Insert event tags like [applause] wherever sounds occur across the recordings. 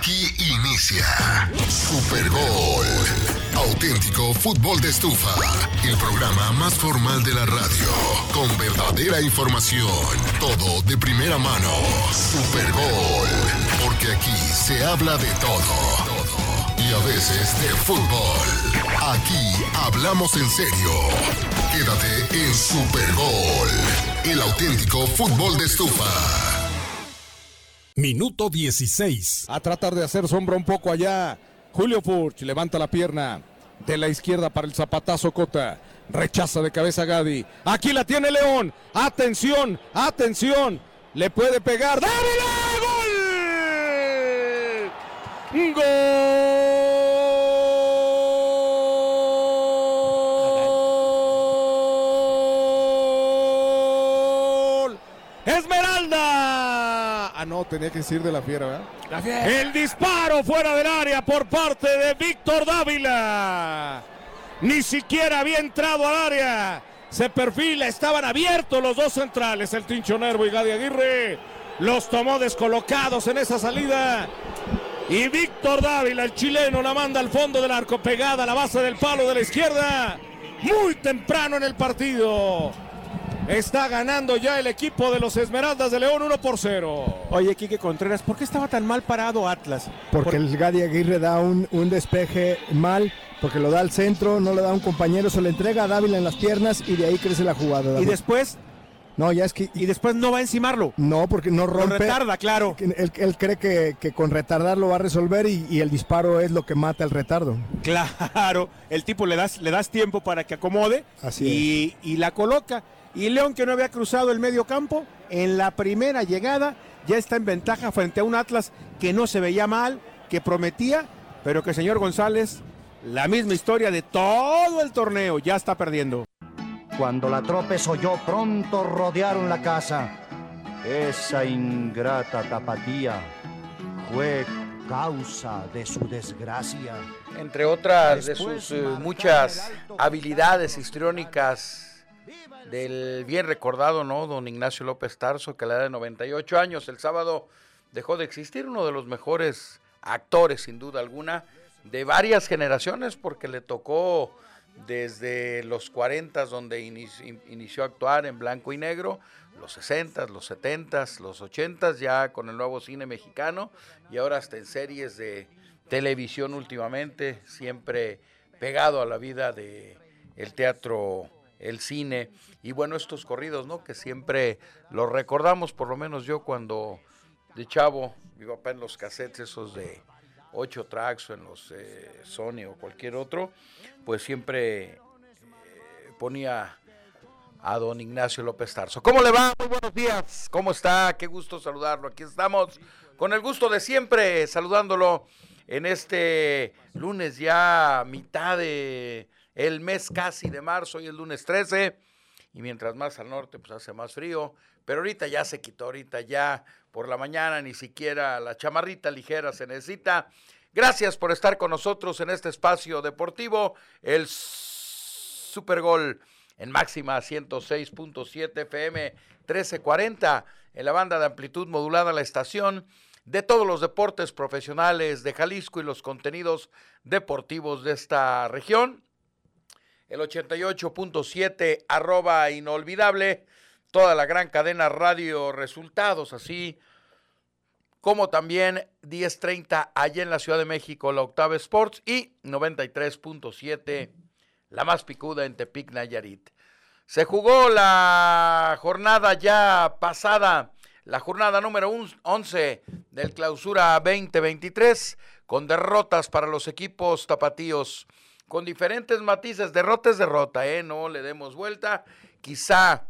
Aquí inicia Super Gol. Auténtico fútbol de estufa. El programa más formal de la radio. Con verdadera información. Todo de primera mano. Super Gol. Porque aquí se habla de todo. Y a veces de fútbol. Aquí hablamos en serio. Quédate en Super Gol. El auténtico fútbol de estufa. Minuto 16. A tratar de hacer sombra un poco allá. Julio Furch levanta la pierna de la izquierda para el zapatazo Cota. Rechaza de cabeza Gadi. Aquí la tiene León. Atención, atención. Le puede pegar. ¡Dávila! ¡Gol! ¡Gol! Ah, no, tenía que decir de la fiera, ¿verdad? La fiera. El disparo fuera del área por parte de Víctor Dávila. Ni siquiera había entrado al área. Se perfila, estaban abiertos los dos centrales, el Tincho Nervo y Gadi Aguirre. Los tomó descolocados en esa salida. Y Víctor Dávila, el chileno, la manda al fondo del arco, pegada a la base del palo de la izquierda. Muy temprano en el partido. Está ganando ya el equipo de los Esmeraldas de León 1 por 0. Oye, Quique Contreras, ¿por qué estaba tan mal parado Atlas? Porque el Gadi Aguirre da un, un despeje mal, porque lo da al centro, no le da a un compañero, se le entrega a Dávila en las piernas y de ahí crece la jugada. Y después, No, ya es que... y después no va a encimarlo. No, porque no Lo rompe. retarda, claro. Él, él cree que, que con retardar lo va a resolver y, y el disparo es lo que mata el retardo. Claro, el tipo le das, le das tiempo para que acomode Así y, y la coloca. Y León, que no había cruzado el medio campo, en la primera llegada ya está en ventaja frente a un Atlas que no se veía mal, que prometía, pero que señor González, la misma historia de todo el torneo, ya está perdiendo. Cuando la tropa se oyó, pronto rodearon la casa. Esa ingrata tapatía fue causa de su desgracia. entre otras de sus eh, muchas habilidades histriónicas del bien recordado, ¿no? Don Ignacio López Tarso, que a la edad de 98 años, el sábado dejó de existir, uno de los mejores actores, sin duda alguna, de varias generaciones, porque le tocó desde los 40, donde inici- inició a actuar en blanco y negro, los 60, los 70, los 80, ya con el nuevo cine mexicano, y ahora hasta en series de televisión últimamente, siempre pegado a la vida de el teatro, el cine, y bueno, estos corridos, ¿no? Que siempre los recordamos, por lo menos yo cuando de chavo, mi papá en los cassettes esos de 8 tracks o en los eh, Sony o cualquier otro, pues siempre eh, ponía a don Ignacio López Tarso. ¿Cómo le va? Muy buenos días. ¿Cómo está? Qué gusto saludarlo. Aquí estamos con el gusto de siempre saludándolo en este lunes ya mitad de el mes casi de marzo, hoy es lunes 13 y mientras más al norte pues hace más frío, pero ahorita ya se quitó, ahorita ya por la mañana ni siquiera la chamarrita ligera se necesita. Gracias por estar con nosotros en este espacio deportivo, el Super Gol en máxima 106.7 FM 1340 en la banda de amplitud modulada la estación de todos los deportes profesionales de Jalisco y los contenidos deportivos de esta región. El 88.7 arroba inolvidable, toda la gran cadena radio resultados, así como también 10.30 allá en la Ciudad de México, la Octava Sports y 93.7 la más picuda en Tepic, Nayarit. Se jugó la jornada ya pasada, la jornada número un- 11 del clausura 2023, con derrotas para los equipos tapatíos, con diferentes matices. Derrota es derrota, ¿eh? No le demos vuelta. Quizá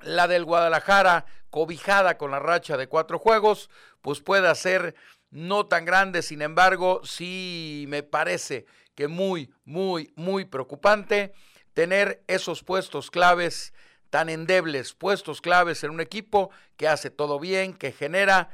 la del Guadalajara, cobijada con la racha de cuatro juegos, pues pueda ser no tan grande, sin embargo, sí me parece que muy, muy, muy preocupante tener esos puestos claves tan endebles, puestos claves en un equipo que hace todo bien, que genera,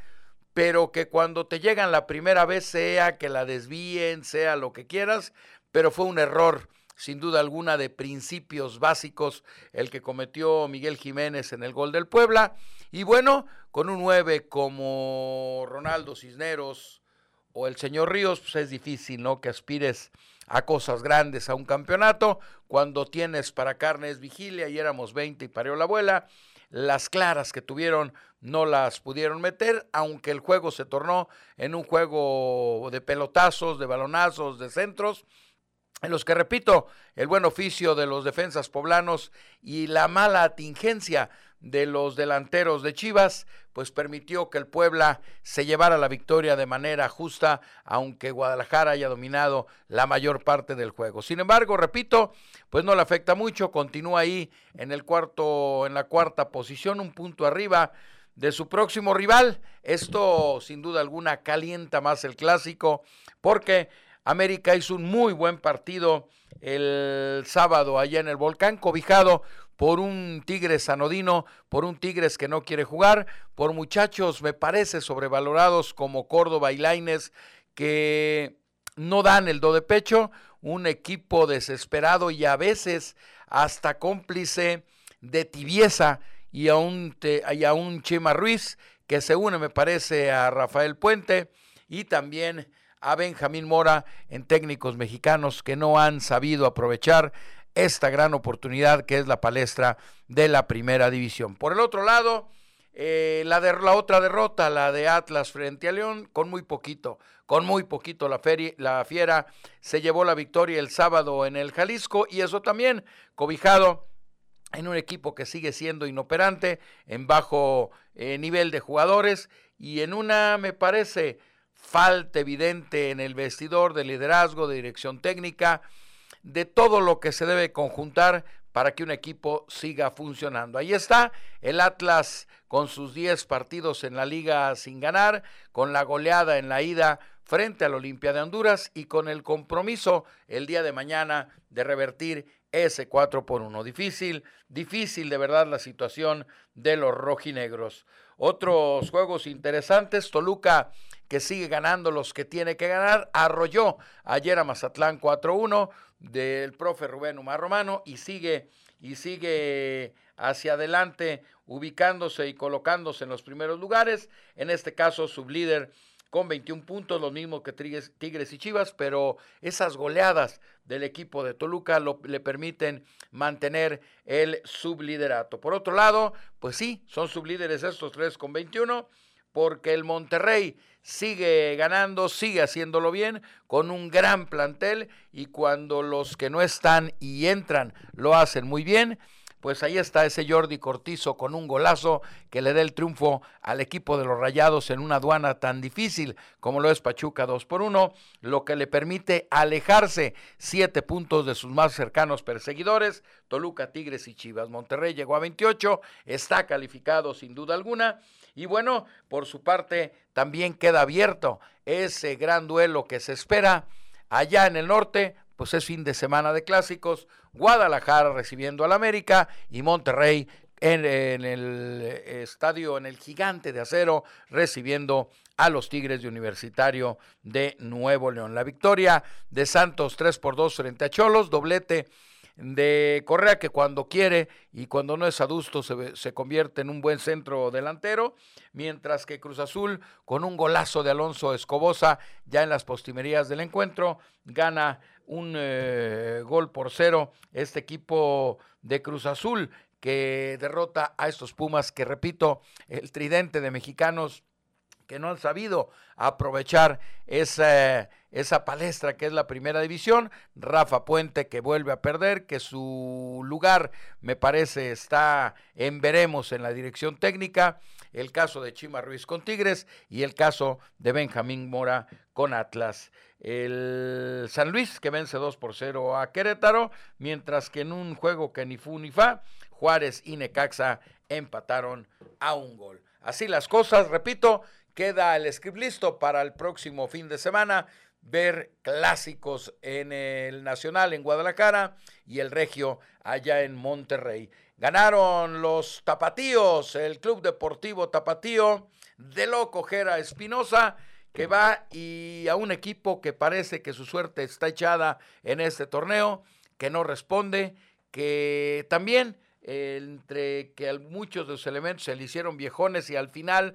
pero que cuando te llegan la primera vez, sea que la desvíen, sea lo que quieras, pero fue un error sin duda alguna de principios básicos el que cometió Miguel Jiménez en el gol del Puebla. Y bueno, con un 9 como Ronaldo Cisneros o el señor Ríos, pues es difícil, ¿no? Que aspires a cosas grandes, a un campeonato, cuando tienes para carnes vigilia y éramos 20 y parió la abuela. Las claras que tuvieron no las pudieron meter, aunque el juego se tornó en un juego de pelotazos, de balonazos, de centros, en los que, repito, el buen oficio de los defensas poblanos y la mala atingencia de los delanteros de Chivas, pues permitió que el Puebla se llevara la victoria de manera justa, aunque Guadalajara haya dominado la mayor parte del juego. Sin embargo, repito, pues no le afecta mucho, continúa ahí en el cuarto, en la cuarta posición, un punto arriba de su próximo rival. Esto, sin duda alguna, calienta más el clásico, porque América hizo un muy buen partido el sábado allá en el volcán, cobijado por un Tigres anodino, por un Tigres que no quiere jugar, por muchachos, me parece, sobrevalorados como Córdoba y Laines, que no dan el do de pecho, un equipo desesperado y a veces hasta cómplice de tibieza y a un, y a un Chema Ruiz que se une, me parece, a Rafael Puente y también a Benjamín Mora en técnicos mexicanos que no han sabido aprovechar esta gran oportunidad que es la palestra de la primera división. Por el otro lado, eh, la, la otra derrota, la de Atlas frente a León, con muy poquito, con muy poquito la, feria, la Fiera se llevó la victoria el sábado en el Jalisco y eso también cobijado en un equipo que sigue siendo inoperante, en bajo eh, nivel de jugadores y en una, me parece, falta evidente en el vestidor de liderazgo, de dirección técnica, de todo lo que se debe conjuntar para que un equipo siga funcionando. Ahí está el Atlas con sus 10 partidos en la liga sin ganar, con la goleada en la ida frente al Olimpia de Honduras y con el compromiso el día de mañana de revertir ese 4 por 1. Difícil, difícil de verdad la situación de los rojinegros. Otros juegos interesantes, Toluca que sigue ganando los que tiene que ganar, arrolló ayer a Mazatlán 4-1 del profe Rubén Umar Romano y sigue y sigue hacia adelante ubicándose y colocándose en los primeros lugares, en este caso sublíder con 21 puntos, lo mismo que Tigres y Chivas, pero esas goleadas del equipo de Toluca le permiten mantener el subliderato. Por otro lado, pues sí, son sublíderes estos tres con 21, porque el Monterrey sigue ganando, sigue haciéndolo bien, con un gran plantel y cuando los que no están y entran lo hacen muy bien, pues ahí está ese Jordi Cortizo con un golazo que le da el triunfo al equipo de los Rayados en una aduana tan difícil como lo es Pachuca 2 por 1, lo que le permite alejarse siete puntos de sus más cercanos perseguidores, Toluca, Tigres y Chivas. Monterrey llegó a 28, está calificado sin duda alguna y bueno, por su parte, también queda abierto ese gran duelo que se espera allá en el norte, pues es fin de semana de clásicos, Guadalajara recibiendo al América y Monterrey en, el estadio, en el gigante de acero, recibiendo a los Tigres de Universitario de Nuevo León. La victoria de Santos 3 por 2 frente a Cholos, doblete de Correa que cuando quiere y cuando no es adusto se, se, convierte en un buen centro delantero, mientras que Cruz Azul con un golazo de Alonso Escobosa ya en las postimerías del encuentro gana un eh, gol por cero este equipo de Cruz Azul que derrota a estos Pumas que repito el tridente de mexicanos que no han sabido aprovechar esa, esa palestra que es la primera división. Rafa Puente que vuelve a perder, que su lugar me parece está en veremos en la dirección técnica. El caso de Chima Ruiz con Tigres y el caso de Benjamín Mora con Atlas. El San Luis que vence 2 por 0 a Querétaro, mientras que en un juego que ni fu ni fa, Juárez y Necaxa empataron a un gol. Así las cosas, repito, queda el script listo para el próximo fin de semana ver clásicos en el Nacional en Guadalajara y el Regio allá en Monterrey. Ganaron los Tapatíos, el Club Deportivo Tapatío de Loco Jera Espinosa, que va y a un equipo que parece que su suerte está echada en este torneo, que no responde, que también entre que muchos de los elementos se le hicieron viejones y al final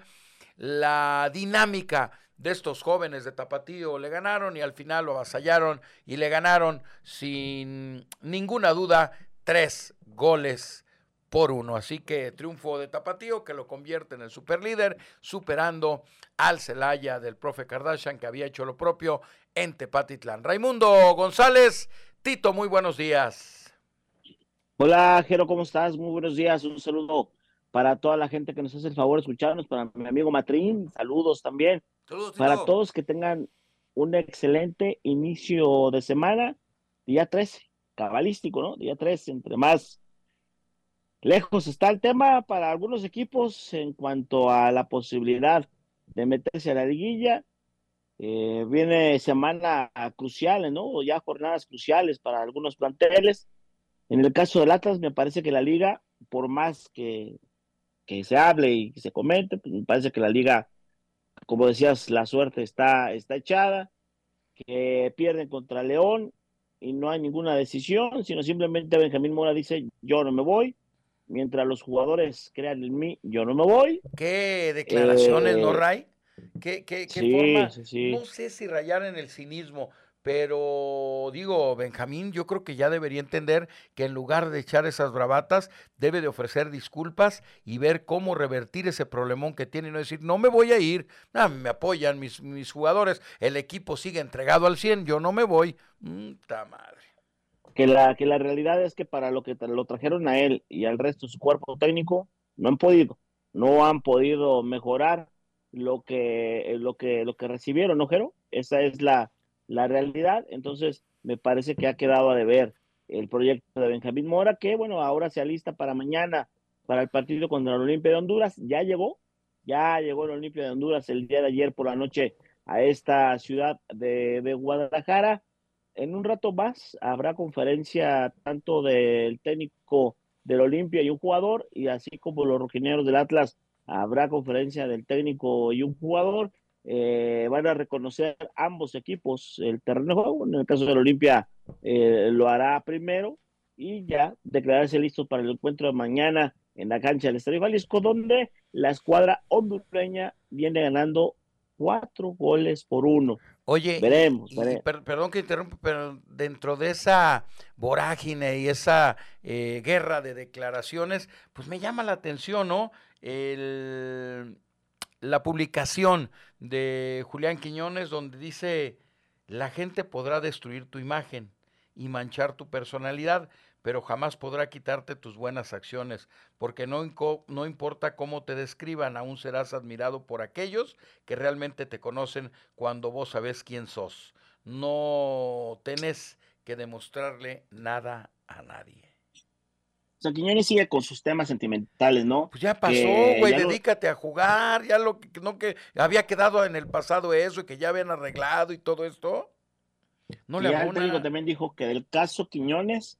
la dinámica de estos jóvenes de Tapatío le ganaron y al final lo avasallaron y le ganaron sin ninguna duda tres goles por uno. Así que triunfo de Tapatío que lo convierte en el superlíder, superando al Celaya del profe Kardashian que había hecho lo propio en Tepatitlán. Raimundo González, Tito, muy buenos días. Hola, Jero, ¿cómo estás? Muy buenos días. Un saludo para toda la gente que nos hace el favor de escucharnos, para mi amigo Matrín, saludos también. Saludos, Para todos que tengan un excelente inicio de semana, día 13, cabalístico, ¿no? Día 13, entre más lejos está el tema para algunos equipos en cuanto a la posibilidad de meterse a la liguilla. Eh, viene semana cruciales, ¿no? Ya jornadas cruciales para algunos planteles. En el caso del Atlas, me parece que la liga, por más que, que se hable y que se comente, pues me parece que la liga, como decías, la suerte está, está echada, que pierden contra León y no hay ninguna decisión, sino simplemente Benjamín Mora dice, yo no me voy, mientras los jugadores crean en mí, yo no me voy. Qué declaraciones, Eh, ¿no, Ray? ¿Qué, qué, qué sí, forma? sí, sí. No sé si rayar en el cinismo, pero digo, Benjamín, yo creo que ya debería entender que en lugar de echar esas bravatas, debe de ofrecer disculpas y ver cómo revertir ese problemón que tiene y no decir, no me voy a ir, ah, me apoyan mis, mis jugadores, el equipo sigue entregado al 100, yo no me voy. Mm, ta madre. que la, que la realidad es que para lo que lo trajeron a él y al resto de su cuerpo técnico, no han podido, no han podido mejorar lo que, lo que, lo que recibieron, ¿no, Jero? Esa es la, la realidad. Entonces, me parece que ha quedado a deber el proyecto de Benjamín Mora, que bueno, ahora se alista para mañana, para el partido contra el Olimpia de Honduras. Ya llegó, ya llegó el Olimpia de Honduras el día de ayer por la noche a esta ciudad de, Guadalajara. En un rato más habrá conferencia tanto del técnico del Olimpia y un jugador, y así como los rojineros del Atlas, habrá conferencia del técnico y un jugador. Eh, van a reconocer ambos equipos el terreno de juego. En el caso del Olimpia eh, lo hará primero y ya declararse listo para el encuentro de mañana en la cancha del Estadio Jalisco, donde la escuadra hondureña viene ganando cuatro goles por uno. Oye, Veremos, y veremos. per- perdón que interrumpa, pero dentro de esa vorágine y esa eh, guerra de declaraciones, pues me llama la atención, ¿no? El- la publicación de Julián Quiñones donde dice, la gente podrá destruir tu imagen y manchar tu personalidad, pero jamás podrá quitarte tus buenas acciones, porque no, no importa cómo te describan, aún serás admirado por aquellos que realmente te conocen cuando vos sabés quién sos. No tenés que demostrarle nada a nadie. Sea, Quiñones sigue con sus temas sentimentales, ¿no? Pues ya pasó, güey, lo- dedícate a jugar, ya lo que no que había quedado en el pasado eso y que ya habían arreglado y todo esto. No le ya el técnico también dijo que del caso Quiñones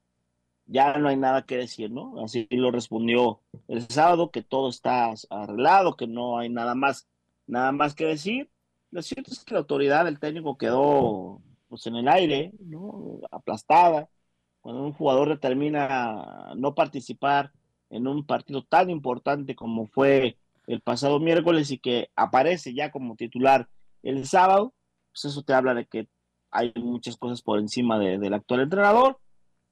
ya no hay nada que decir, ¿no? Así lo respondió el sábado, que todo está arreglado, que no hay nada más, nada más que decir. Lo cierto es que la autoridad del técnico quedó pues, en el aire, ¿no? Aplastada. Cuando un jugador determina no participar en un partido tan importante como fue el pasado miércoles y que aparece ya como titular el sábado, pues eso te habla de que hay muchas cosas por encima de- del actual entrenador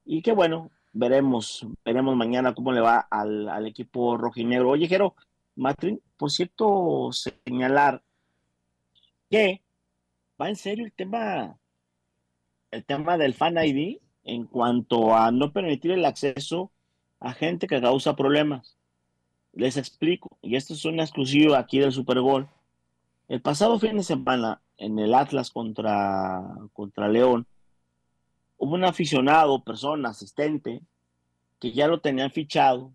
y que bueno, veremos, veremos mañana cómo le va al, al equipo rojinegro. Oye, Jero, Matrin, por cierto, señalar que va en serio el tema, el tema del fan ID en cuanto a no permitir el acceso a gente que causa problemas. Les explico, y esto es una exclusiva aquí del Super Bowl. El pasado fin de semana, en el Atlas contra, contra León, hubo un aficionado, persona, asistente, que ya lo tenían fichado,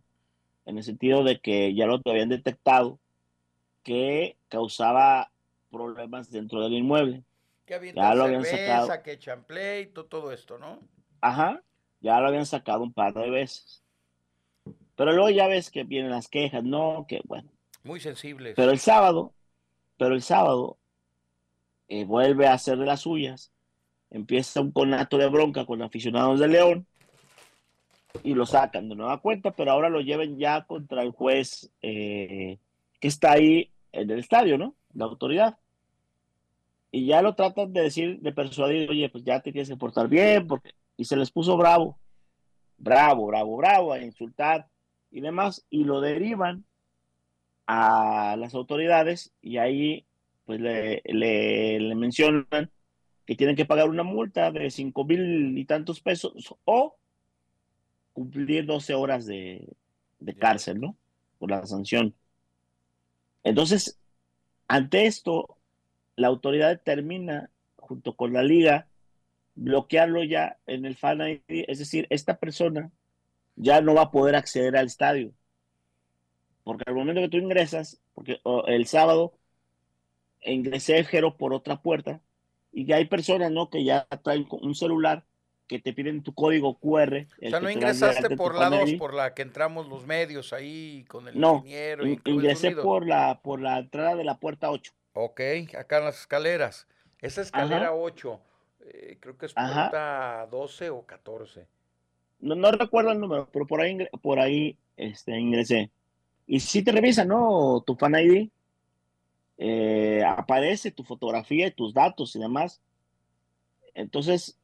en el sentido de que ya lo habían detectado, que causaba problemas dentro del inmueble. Que Ya lo habían cerveza, sacado. que pleito, todo esto, ¿no? Ajá, ya lo habían sacado un par de veces. Pero luego ya ves que vienen las quejas, no, que bueno. Muy sensibles. Pero el sábado, pero el sábado eh, vuelve a hacer de las suyas. Empieza un conato de bronca con aficionados de León y lo sacan de nueva cuenta, pero ahora lo lleven ya contra el juez eh, que está ahí en el estadio, ¿no? La autoridad. y ya lo tratan de decir, de persuadir, oye, pues ya te tienes que portar bien, porque, y se les puso bravo, bravo, bravo, bravo, a insultar y demás, y lo derivan a las autoridades y ahí pues le, le, mencionan que tienen que pagar una multa de cinco mil y tantos pesos o cumplir 12 horas de, de cárcel, ¿no? Por la sanción. Entonces, ante esto, la autoridad determina, junto con la liga, bloquearlo ya en el Fan ID. Es decir, esta persona ya no va a poder acceder al estadio. Porque al momento que tú ingresas, porque el sábado ingresé Jero por otra puerta, y ya hay personas, ¿no? Que ya traen un celular que te piden tu código QR. O sea, no ingresaste por la 2, por la que entramos los medios ahí con el no, ingeniero. No, ingresé por la, por la entrada de la puerta 8. Ok, acá en las escaleras. Esa escalera 8, eh, creo que es puerta 12 o 14. No, no recuerdo el número, pero por ahí, por ahí este, ingresé. Y si te revisan, ¿no? Tu Fan ID, eh, aparece tu fotografía y tus datos y demás. Entonces,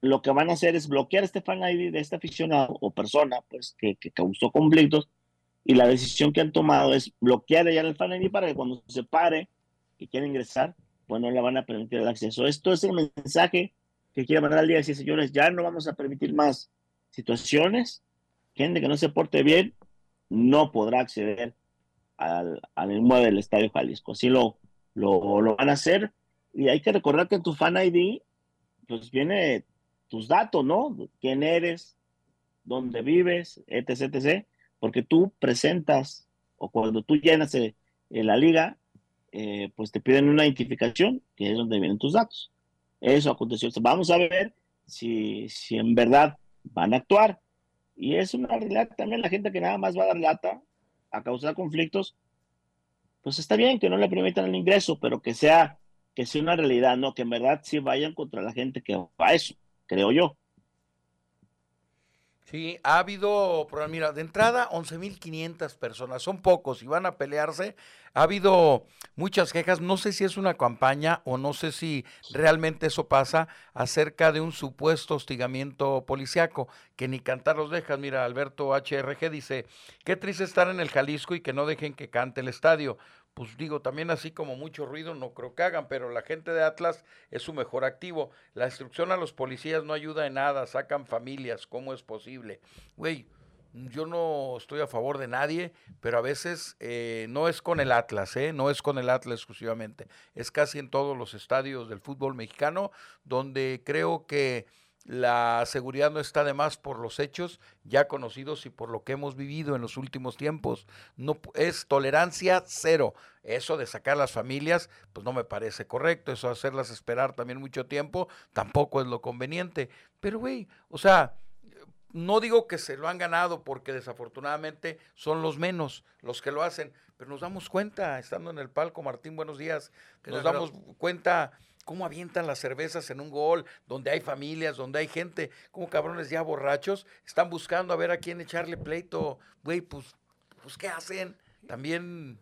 lo que van a hacer es bloquear este fan ID de este aficionado o persona pues, que, causó conflictos y la decisión que han tomado es bloquear ya el fan ID para que cuando se pare y quiera ingresar, pues no le van a permitir el acceso. Esto es el mensaje que quiere mandar al día, decir, señores, ya no vamos a permitir más situaciones, gente que no se porte bien no podrá acceder al, al inmueble del Estadio Jalisco. Así lo, lo, lo van a hacer y hay que recordar que tu fan ID pues viene tus datos, ¿no? ¿Quién eres? ¿Dónde vives? Etc, etc. Porque tú presentas, o cuando tú llenas en la liga, eh, pues te piden una identificación, que es donde vienen tus datos. Eso aconteció. Vamos a ver si, si en verdad van a actuar. Y es una realidad también la gente que nada más va a dar lata a causar conflictos, pues está bien que no le permitan el ingreso, pero que sea, que sea una realidad, ¿no? Que en verdad sí vayan contra la gente que va a eso creo yo. Sí, ha habido, mira, de entrada 11.500 personas, son pocos y van a pelearse. Ha habido muchas quejas, no sé si es una campaña o no sé si realmente eso pasa acerca de un supuesto hostigamiento policiaco, que ni cantar los dejas. Mira, Alberto HRG dice, qué triste estar en el Jalisco y que no dejen que cante el estadio pues digo, también así como mucho ruido no creo que hagan, pero la gente de Atlas es su mejor activo. La instrucción a los policías no ayuda en nada, sacan familias, ¿cómo es posible? Güey, yo no estoy a favor de nadie, pero a veces eh, no es con el Atlas, ¿eh? no es con el Atlas exclusivamente, es casi en todos los estadios del fútbol mexicano, donde creo que la seguridad no está de más por los hechos ya conocidos y por lo que hemos vivido en los últimos tiempos. No es tolerancia cero. Eso de sacar las familias, pues no me parece correcto. Eso de hacerlas esperar también mucho tiempo, tampoco es lo conveniente. Pero güey, o sea, no digo que se lo han ganado porque desafortunadamente son los menos los que lo hacen, pero nos damos cuenta, estando en el palco, Martín, buenos días, que nos damos cuenta cómo avientan las cervezas en un gol, donde hay familias, donde hay gente, como cabrones ya borrachos, están buscando a ver a quién echarle pleito, güey, pues, pues, ¿qué hacen? También...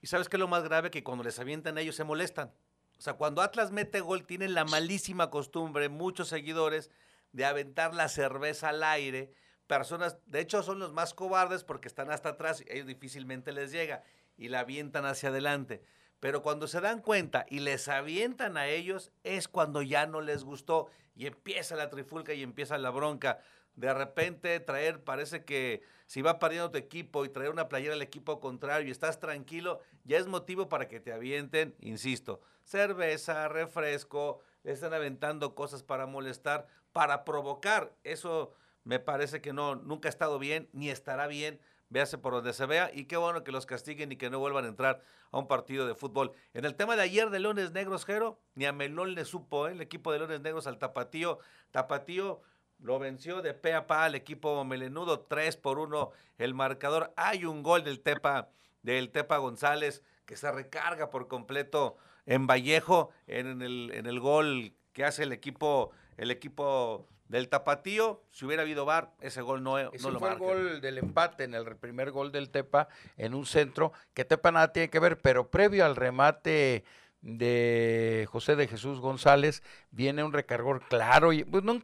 ¿Y sabes qué es lo más grave? Que cuando les avientan ellos se molestan. O sea, cuando Atlas mete gol, tienen la malísima costumbre, muchos seguidores, de aventar la cerveza al aire. Personas, de hecho, son los más cobardes porque están hasta atrás y ellos difícilmente les llega y la avientan hacia adelante. Pero cuando se dan cuenta y les avientan a ellos, es cuando ya no les gustó y empieza la trifulca y empieza la bronca. De repente traer, parece que si va pariendo tu equipo y traer una playera al equipo contrario y estás tranquilo, ya es motivo para que te avienten, insisto, cerveza, refresco, le están aventando cosas para molestar, para provocar. Eso me parece que no, nunca ha estado bien, ni estará bien véase por donde se vea y qué bueno que los castiguen y que no vuelvan a entrar a un partido de fútbol. En el tema de ayer de Leones Negros, Jero, ni a Melón le supo ¿eh? el equipo de Leones Negros al Tapatío. Tapatío lo venció de pe a pa al equipo melenudo, 3 por 1 el marcador. Hay un gol del Tepa, del Tepa González que se recarga por completo en Vallejo en el, en el gol que hace el equipo, el equipo del Tapatío, si hubiera habido VAR, ese gol no, no lo fue el gol del empate en el primer gol del Tepa en un centro, que Tepa nada tiene que ver, pero previo al remate de José de Jesús González viene un recargor claro, y pues, no,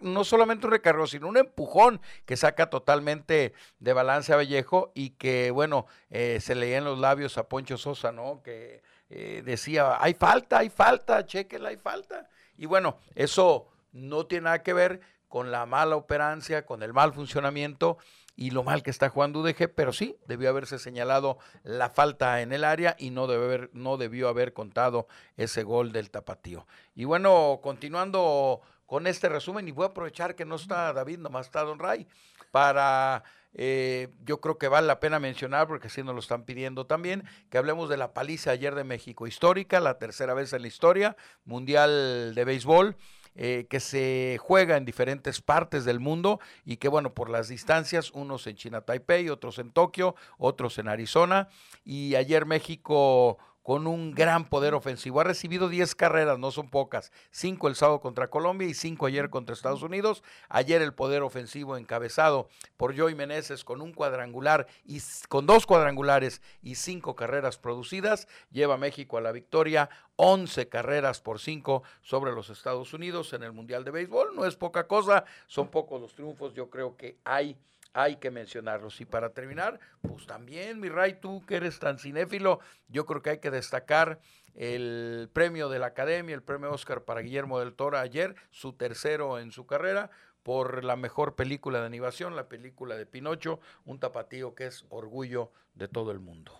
no, solamente un recargor, sino un empujón que saca totalmente de balance a Vallejo y que, bueno, eh, se leía en los labios a Poncho Sosa, ¿no? Que eh, decía, hay falta, hay falta, chequenla, hay falta. Y bueno, eso no tiene nada que ver con la mala operancia, con el mal funcionamiento y lo mal que está jugando UDG, pero sí debió haberse señalado la falta en el área y no, debe haber, no debió haber contado ese gol del tapatío. Y bueno, continuando con este resumen, y voy a aprovechar que no está David, nomás está Don Ray, para, eh, yo creo que vale la pena mencionar, porque así nos lo están pidiendo también, que hablemos de la paliza ayer de México histórica, la tercera vez en la historia, Mundial de Béisbol. Eh, que se juega en diferentes partes del mundo y que bueno, por las distancias, unos en China, Taipei, otros en Tokio, otros en Arizona. Y ayer México con un gran poder ofensivo. Ha recibido 10 carreras, no son pocas. 5 el sábado contra Colombia y 5 ayer contra Estados Unidos. Ayer el poder ofensivo encabezado por Joey Meneses con un cuadrangular y con dos cuadrangulares y 5 carreras producidas lleva a México a la victoria. 11 carreras por 5 sobre los Estados Unidos en el Mundial de Béisbol. No es poca cosa, son pocos los triunfos. Yo creo que hay hay que mencionarlos. Y para terminar, pues también, mi Ray, tú que eres tan cinéfilo, yo creo que hay que destacar el premio de la Academia, el premio Oscar para Guillermo del Toro ayer, su tercero en su carrera, por la mejor película de animación, la película de Pinocho, un tapatío que es orgullo de todo el mundo.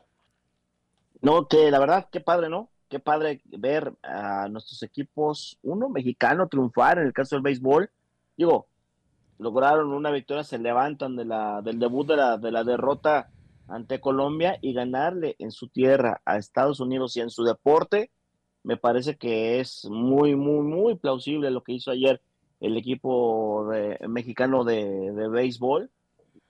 No, que la verdad, qué padre, ¿no? Qué padre ver a nuestros equipos, uno mexicano triunfar en el caso del béisbol. Digo, lograron una victoria, se levantan de la, del debut de la, de la derrota ante Colombia y ganarle en su tierra a Estados Unidos y en su deporte, me parece que es muy, muy, muy plausible lo que hizo ayer el equipo mexicano de, de béisbol.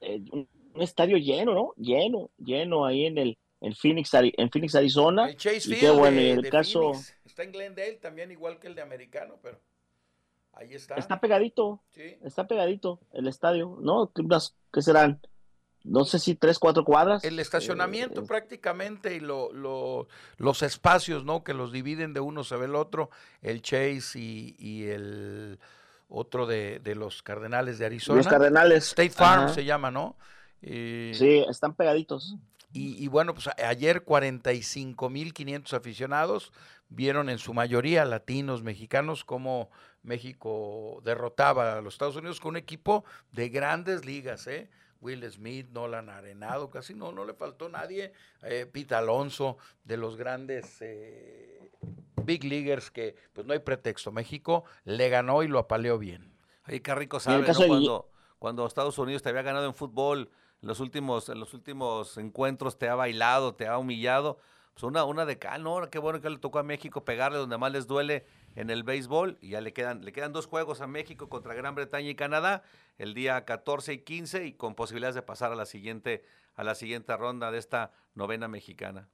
Eh, un, estadio lleno, ¿no? Lleno, lleno ahí en el en Phoenix, en Phoenix Arizona. El Chase Field bueno, de, el caso... Está en Glendale también, igual que el de americano, pero... Ahí está. Está pegadito. Sí. Está pegadito el estadio, ¿no? ¿Qué, serán? No sé si tres, cuatro cuadras. El estacionamiento eh, prácticamente y lo, los espacios, ¿no? Que los dividen de uno se ve el otro, el Chase y, el otro de, los Cardenales de Arizona. Los Cardenales. State Farm se llama, ¿no? sí, están pegaditos. Y, y, bueno, pues ayer 45.500 aficionados vieron en su mayoría latinos, mexicanos, como México derrotaba a los Estados Unidos con un equipo de grandes ligas, ¿eh? Will Smith, Nolan Arenado, casi no, no le faltó nadie, eh, Pete Alonso, de los grandes eh, big leaguers que pues no hay pretexto, México le ganó y lo apaleó bien. Ay, qué rico sabe, ¿no? cuando, cuando Estados Unidos te había ganado en fútbol, los últimos, los últimos encuentros te ha bailado, te ha humillado, pues una, una de cal, no, qué bueno que le tocó a México pegarle donde más les duele en el béisbol y ya le quedan, le quedan dos juegos a México contra Gran Bretaña y Canadá el día 14 y 15 y con posibilidades de pasar a la siguiente, a la siguiente ronda de esta novena mexicana.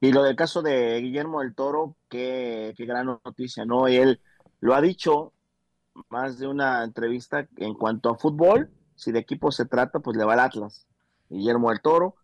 Y lo del caso de Guillermo del Toro, qué, qué gran noticia, ¿no? Él lo ha dicho más de una entrevista en cuanto a fútbol, si de equipo se trata, pues le va al Atlas. Guillermo del Toro,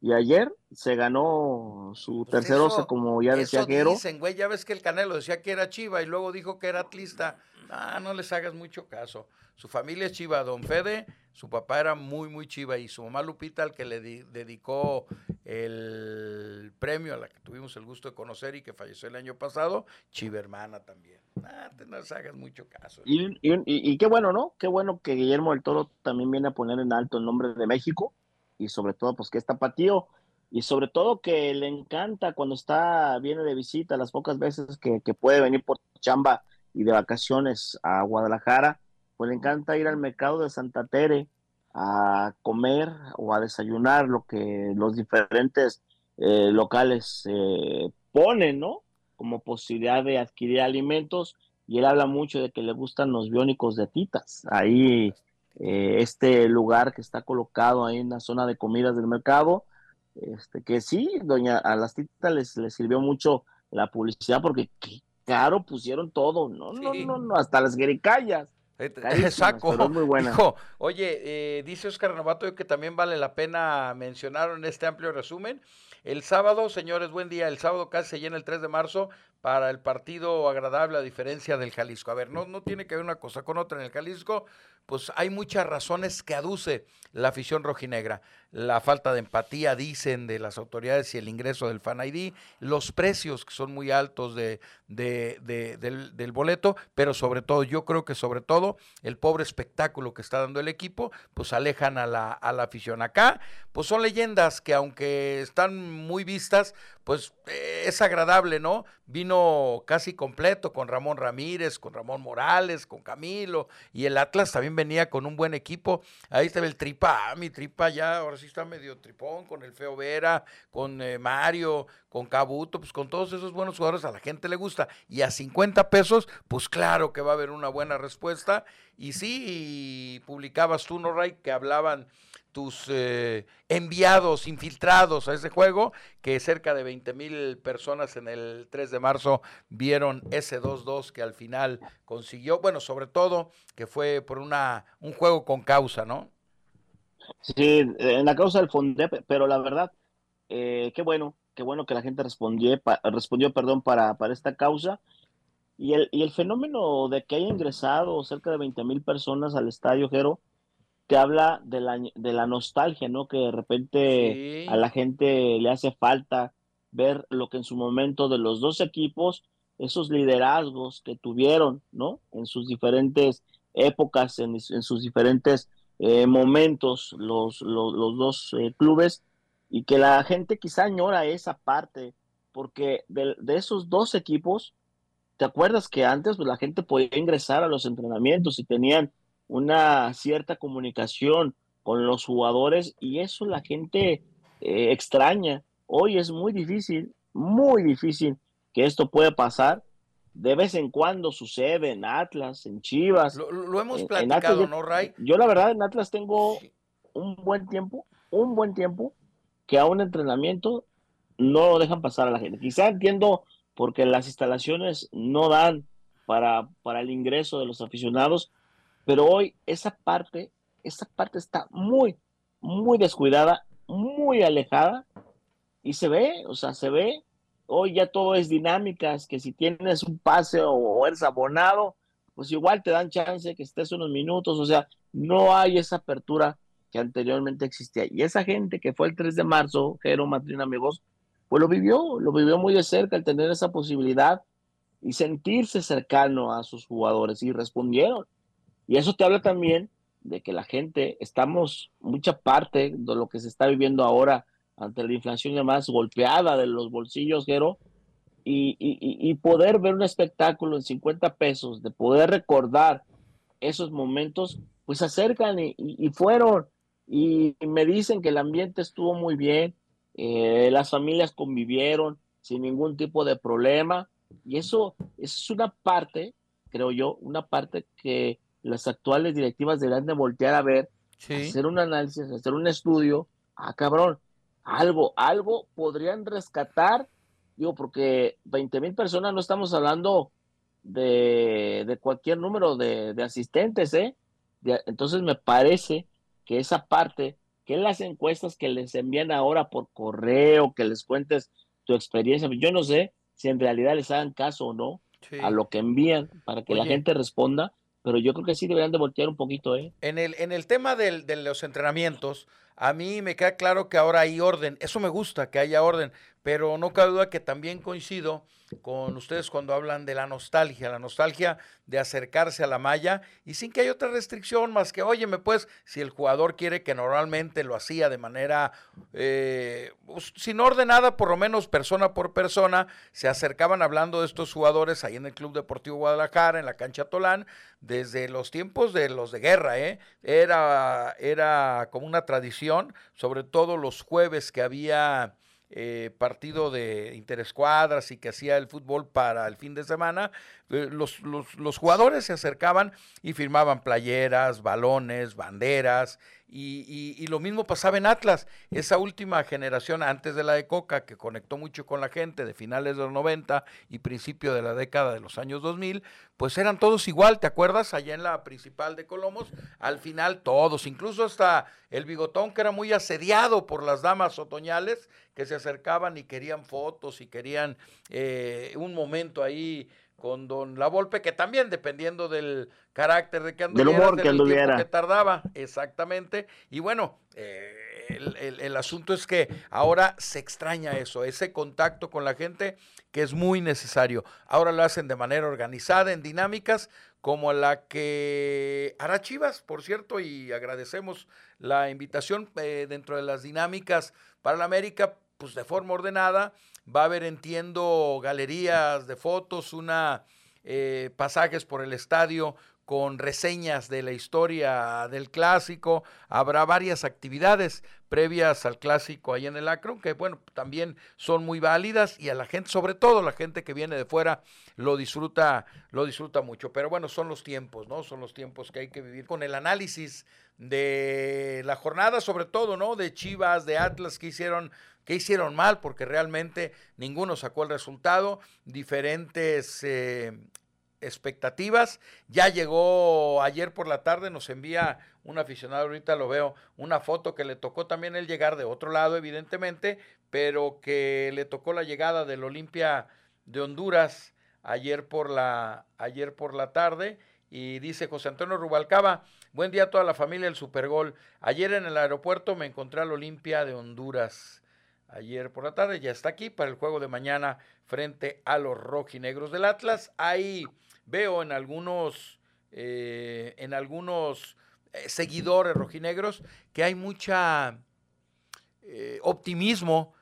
y ayer se ganó su pues tercer como ya decía dicen, güey, ya ves que el Canelo decía que era Chiva y luego dijo que era atlista. Ah, no les hagas mucho caso. Su familia es Chiva, don Fede, su papá era muy, muy Chiva y su mamá Lupita, al que le dedicó el premio a la que tuvimos el gusto de conocer y que falleció el año pasado, Chiva hermana también. Ah, no les hagas mucho caso. Y, y, y, qué bueno, ¿no? Qué bueno que Guillermo del Toro también viene a poner en alto el nombre de México y sobre todo pues que es tapatío y sobre todo que le encanta cuando está, viene de visita las pocas veces que, puede venir por chamba y de vacaciones a Guadalajara, pues le encanta ir al mercado de Santa Tere a comer o a desayunar lo que los diferentes eh, locales eh, ponen, ¿no? Como posibilidad de adquirir alimentos y él habla mucho de que le gustan los biónicos de titas. Ahí eh, este lugar que está colocado ahí en la zona de comidas del mercado, este, que sí, doña, a las titas les, les sirvió mucho la publicidad porque qué caro pusieron todo, no, no, no, no, hasta las guericayas. Exacto. Muy buena. oye, eh, dice Oscar Novato que también vale la pena mencionar en este amplio resumen El sábado, señores, buen día. El sábado casi se llena el 3 de marzo para el partido agradable a diferencia del Jalisco. A ver, no, no tiene que ver una cosa con otra. En el Jalisco, pues hay muchas razones que aduce la afición rojinegra. La falta de empatía, dicen, de las autoridades y el ingreso del Fan ID, los precios que son muy altos de, de, de, del, del, boleto, pero sobre todo, yo creo que sobre todo, el pobre espectáculo que está dando el equipo, pues alejan a la, a la afición. Acá, pues son leyendas que aunque están muy vistas, pues eh, es agradable, ¿no? Vino casi completo con Ramón Ramírez, con Ramón Morales, con Camilo, y el Atlas también venía con un buen equipo. Ahí estaba el Tripa, ah, mi Tripa ya, ahora sí está medio tripón, con el Feo Vera, con eh, Mario, con Cabuto, pues con todos esos buenos jugadores a la gente le gusta. Y a 50 pesos, pues claro que va a haber una buena respuesta. Y sí, publicabas tú, ¿no, Ray? Que hablaban tus eh, enviados infiltrados a ese juego, que cerca de 20 mil personas en el 3 de marzo vieron ese 2-2 que al final consiguió, bueno, sobre todo que fue por una, un juego con causa, ¿no? Sí, en la causa del Fondep, pero la verdad, eh, qué bueno, qué bueno que la gente respondió, respondió perdón, para, para esta causa. Y el, y el fenómeno de que haya ingresado cerca de 20 mil personas al estadio, Jero, te habla de la, de la nostalgia, ¿no? Que de repente sí. a la gente le hace falta ver lo que en su momento de los dos equipos, esos liderazgos que tuvieron, ¿no? En sus diferentes épocas, en, en sus diferentes eh, momentos, los, los, los dos eh, clubes, y que la gente quizá añora esa parte, porque de, de, esos dos equipos, ¿te acuerdas que antes pues, la gente podía ingresar a los entrenamientos y tenían una cierta comunicación con los jugadores y eso la gente eh, extraña. Hoy es muy difícil, muy difícil que esto pueda pasar. De vez en cuando sucede en Atlas, en Chivas. Lo, lo hemos en, platicado, en ¿no, Ray? Yo la verdad en Atlas tengo un buen tiempo, un buen tiempo, que a un entrenamiento no lo dejan pasar a la gente. Quizá entiendo porque las instalaciones no dan para, para el ingreso de los aficionados, pero hoy esa parte, esa parte está muy, muy descuidada, muy alejada y se ve, o sea, se ve. Hoy ya todo es dinámicas, que si tienes un pase o, o eres abonado, pues igual te dan chance que estés unos minutos, o sea, no hay esa apertura que anteriormente existía. Y esa gente que fue el 3 de marzo, Jero, Matrina, amigos, pues lo vivió, lo vivió muy de cerca el tener esa posibilidad y sentirse cercano a sus jugadores y respondieron. Y eso te habla también de que la gente, estamos, mucha parte de lo que se está viviendo ahora ante la inflación y demás, golpeada de los bolsillos, Jero, y, y, poder ver un espectáculo en 50 pesos, de poder recordar esos momentos, pues se acercan y, fueron. Y me dicen que el ambiente estuvo muy bien, eh, las familias convivieron sin ningún tipo de problema, y eso es una parte, creo yo, una parte que las actuales directivas deberán de voltear a ver, sí. hacer un análisis, hacer un estudio, ah, cabrón, algo, algo podrían rescatar, digo, porque 20 mil personas no estamos hablando de, de cualquier número de, de asistentes, ¿eh? De, entonces me parece que esa parte, que las encuestas que les envían ahora por correo, que les cuentes tu experiencia, yo no sé si en realidad les hagan caso o no sí. a lo que envían para que Oye. la gente responda, pero yo creo que sí deberían de voltear un poquito, ¿eh? En el, en el tema del, de los entrenamientos, a mí me queda claro que ahora hay orden. Eso me gusta, que haya orden, pero no cabe duda que también coincido con ustedes cuando hablan de la nostalgia, la nostalgia de acercarse a la malla y sin que haya otra restricción más que, óyeme, pues, si el jugador quiere que normalmente lo hacía de manera, eh, sin ordenada, por lo menos persona por persona, se acercaban hablando de estos jugadores ahí en el Club Deportivo Guadalajara, en la cancha Tolán, desde los tiempos de los de guerra, ¿eh? Era, era como una tradición, sobre todo los jueves que había eh, partido de interescuadras y que hacía el fútbol para el fin de semana, eh, los, los, los, jugadores se acercaban y firmaban playeras, balones, banderas, Y, y- lo mismo pasaba en Atlas, esa última generación antes de la de Coca, que conectó mucho con la gente de finales de los 90 y principio de la década de los años 2000, pues eran todos igual, ¿te acuerdas? Allá en la principal de Colomos, al final todos, incluso hasta el bigotón que era muy asediado por las damas otoñales que se acercaban y querían fotos y querían eh, un momento ahí con don La Volpe, que también dependiendo del carácter de que Del anduviera, humor que del anduviera. que tardaba, exactamente. Y bueno, eh, el, el- el asunto es que ahora se extraña eso, ese contacto con la gente que es muy necesario. Ahora lo hacen de manera organizada, en dinámicas, como la que hará Chivas, por cierto, y agradecemos la invitación eh, dentro de las dinámicas para la América, pues de forma ordenada. Va a haber, entiendo, galerías de fotos, una eh, pasajes por el estadio con reseñas de la historia del clásico. Habrá varias actividades previas al clásico ahí en el Acron, que bueno, también son muy válidas y a la gente, sobre todo la gente que viene de fuera, lo disfruta, lo disfruta mucho. Pero bueno, son los tiempos, ¿no? Son los tiempos que hay que vivir con el análisis de la jornada, sobre todo, ¿no? De Chivas, de Atlas, que hicieron, que hicieron mal, porque realmente ninguno sacó el resultado. Diferentes eh, expectativas. Ya llegó ayer por la tarde, nos envía un aficionado, ahorita lo veo, una foto que le tocó también el llegar de otro lado, evidentemente, pero que le tocó la llegada del Olimpia de Honduras ayer por la, ayer por la tarde. Y dice José Antonio Rubalcaba, buen día a toda la familia del Supergol. Ayer en el aeropuerto me encontré al Olimpia de Honduras. Ayer por la tarde ya está aquí para el juego de mañana frente a los rojinegros del Atlas. Ahí veo en algunos, eh, en algunos eh, seguidores rojinegros que hay mucha eh, optimismo,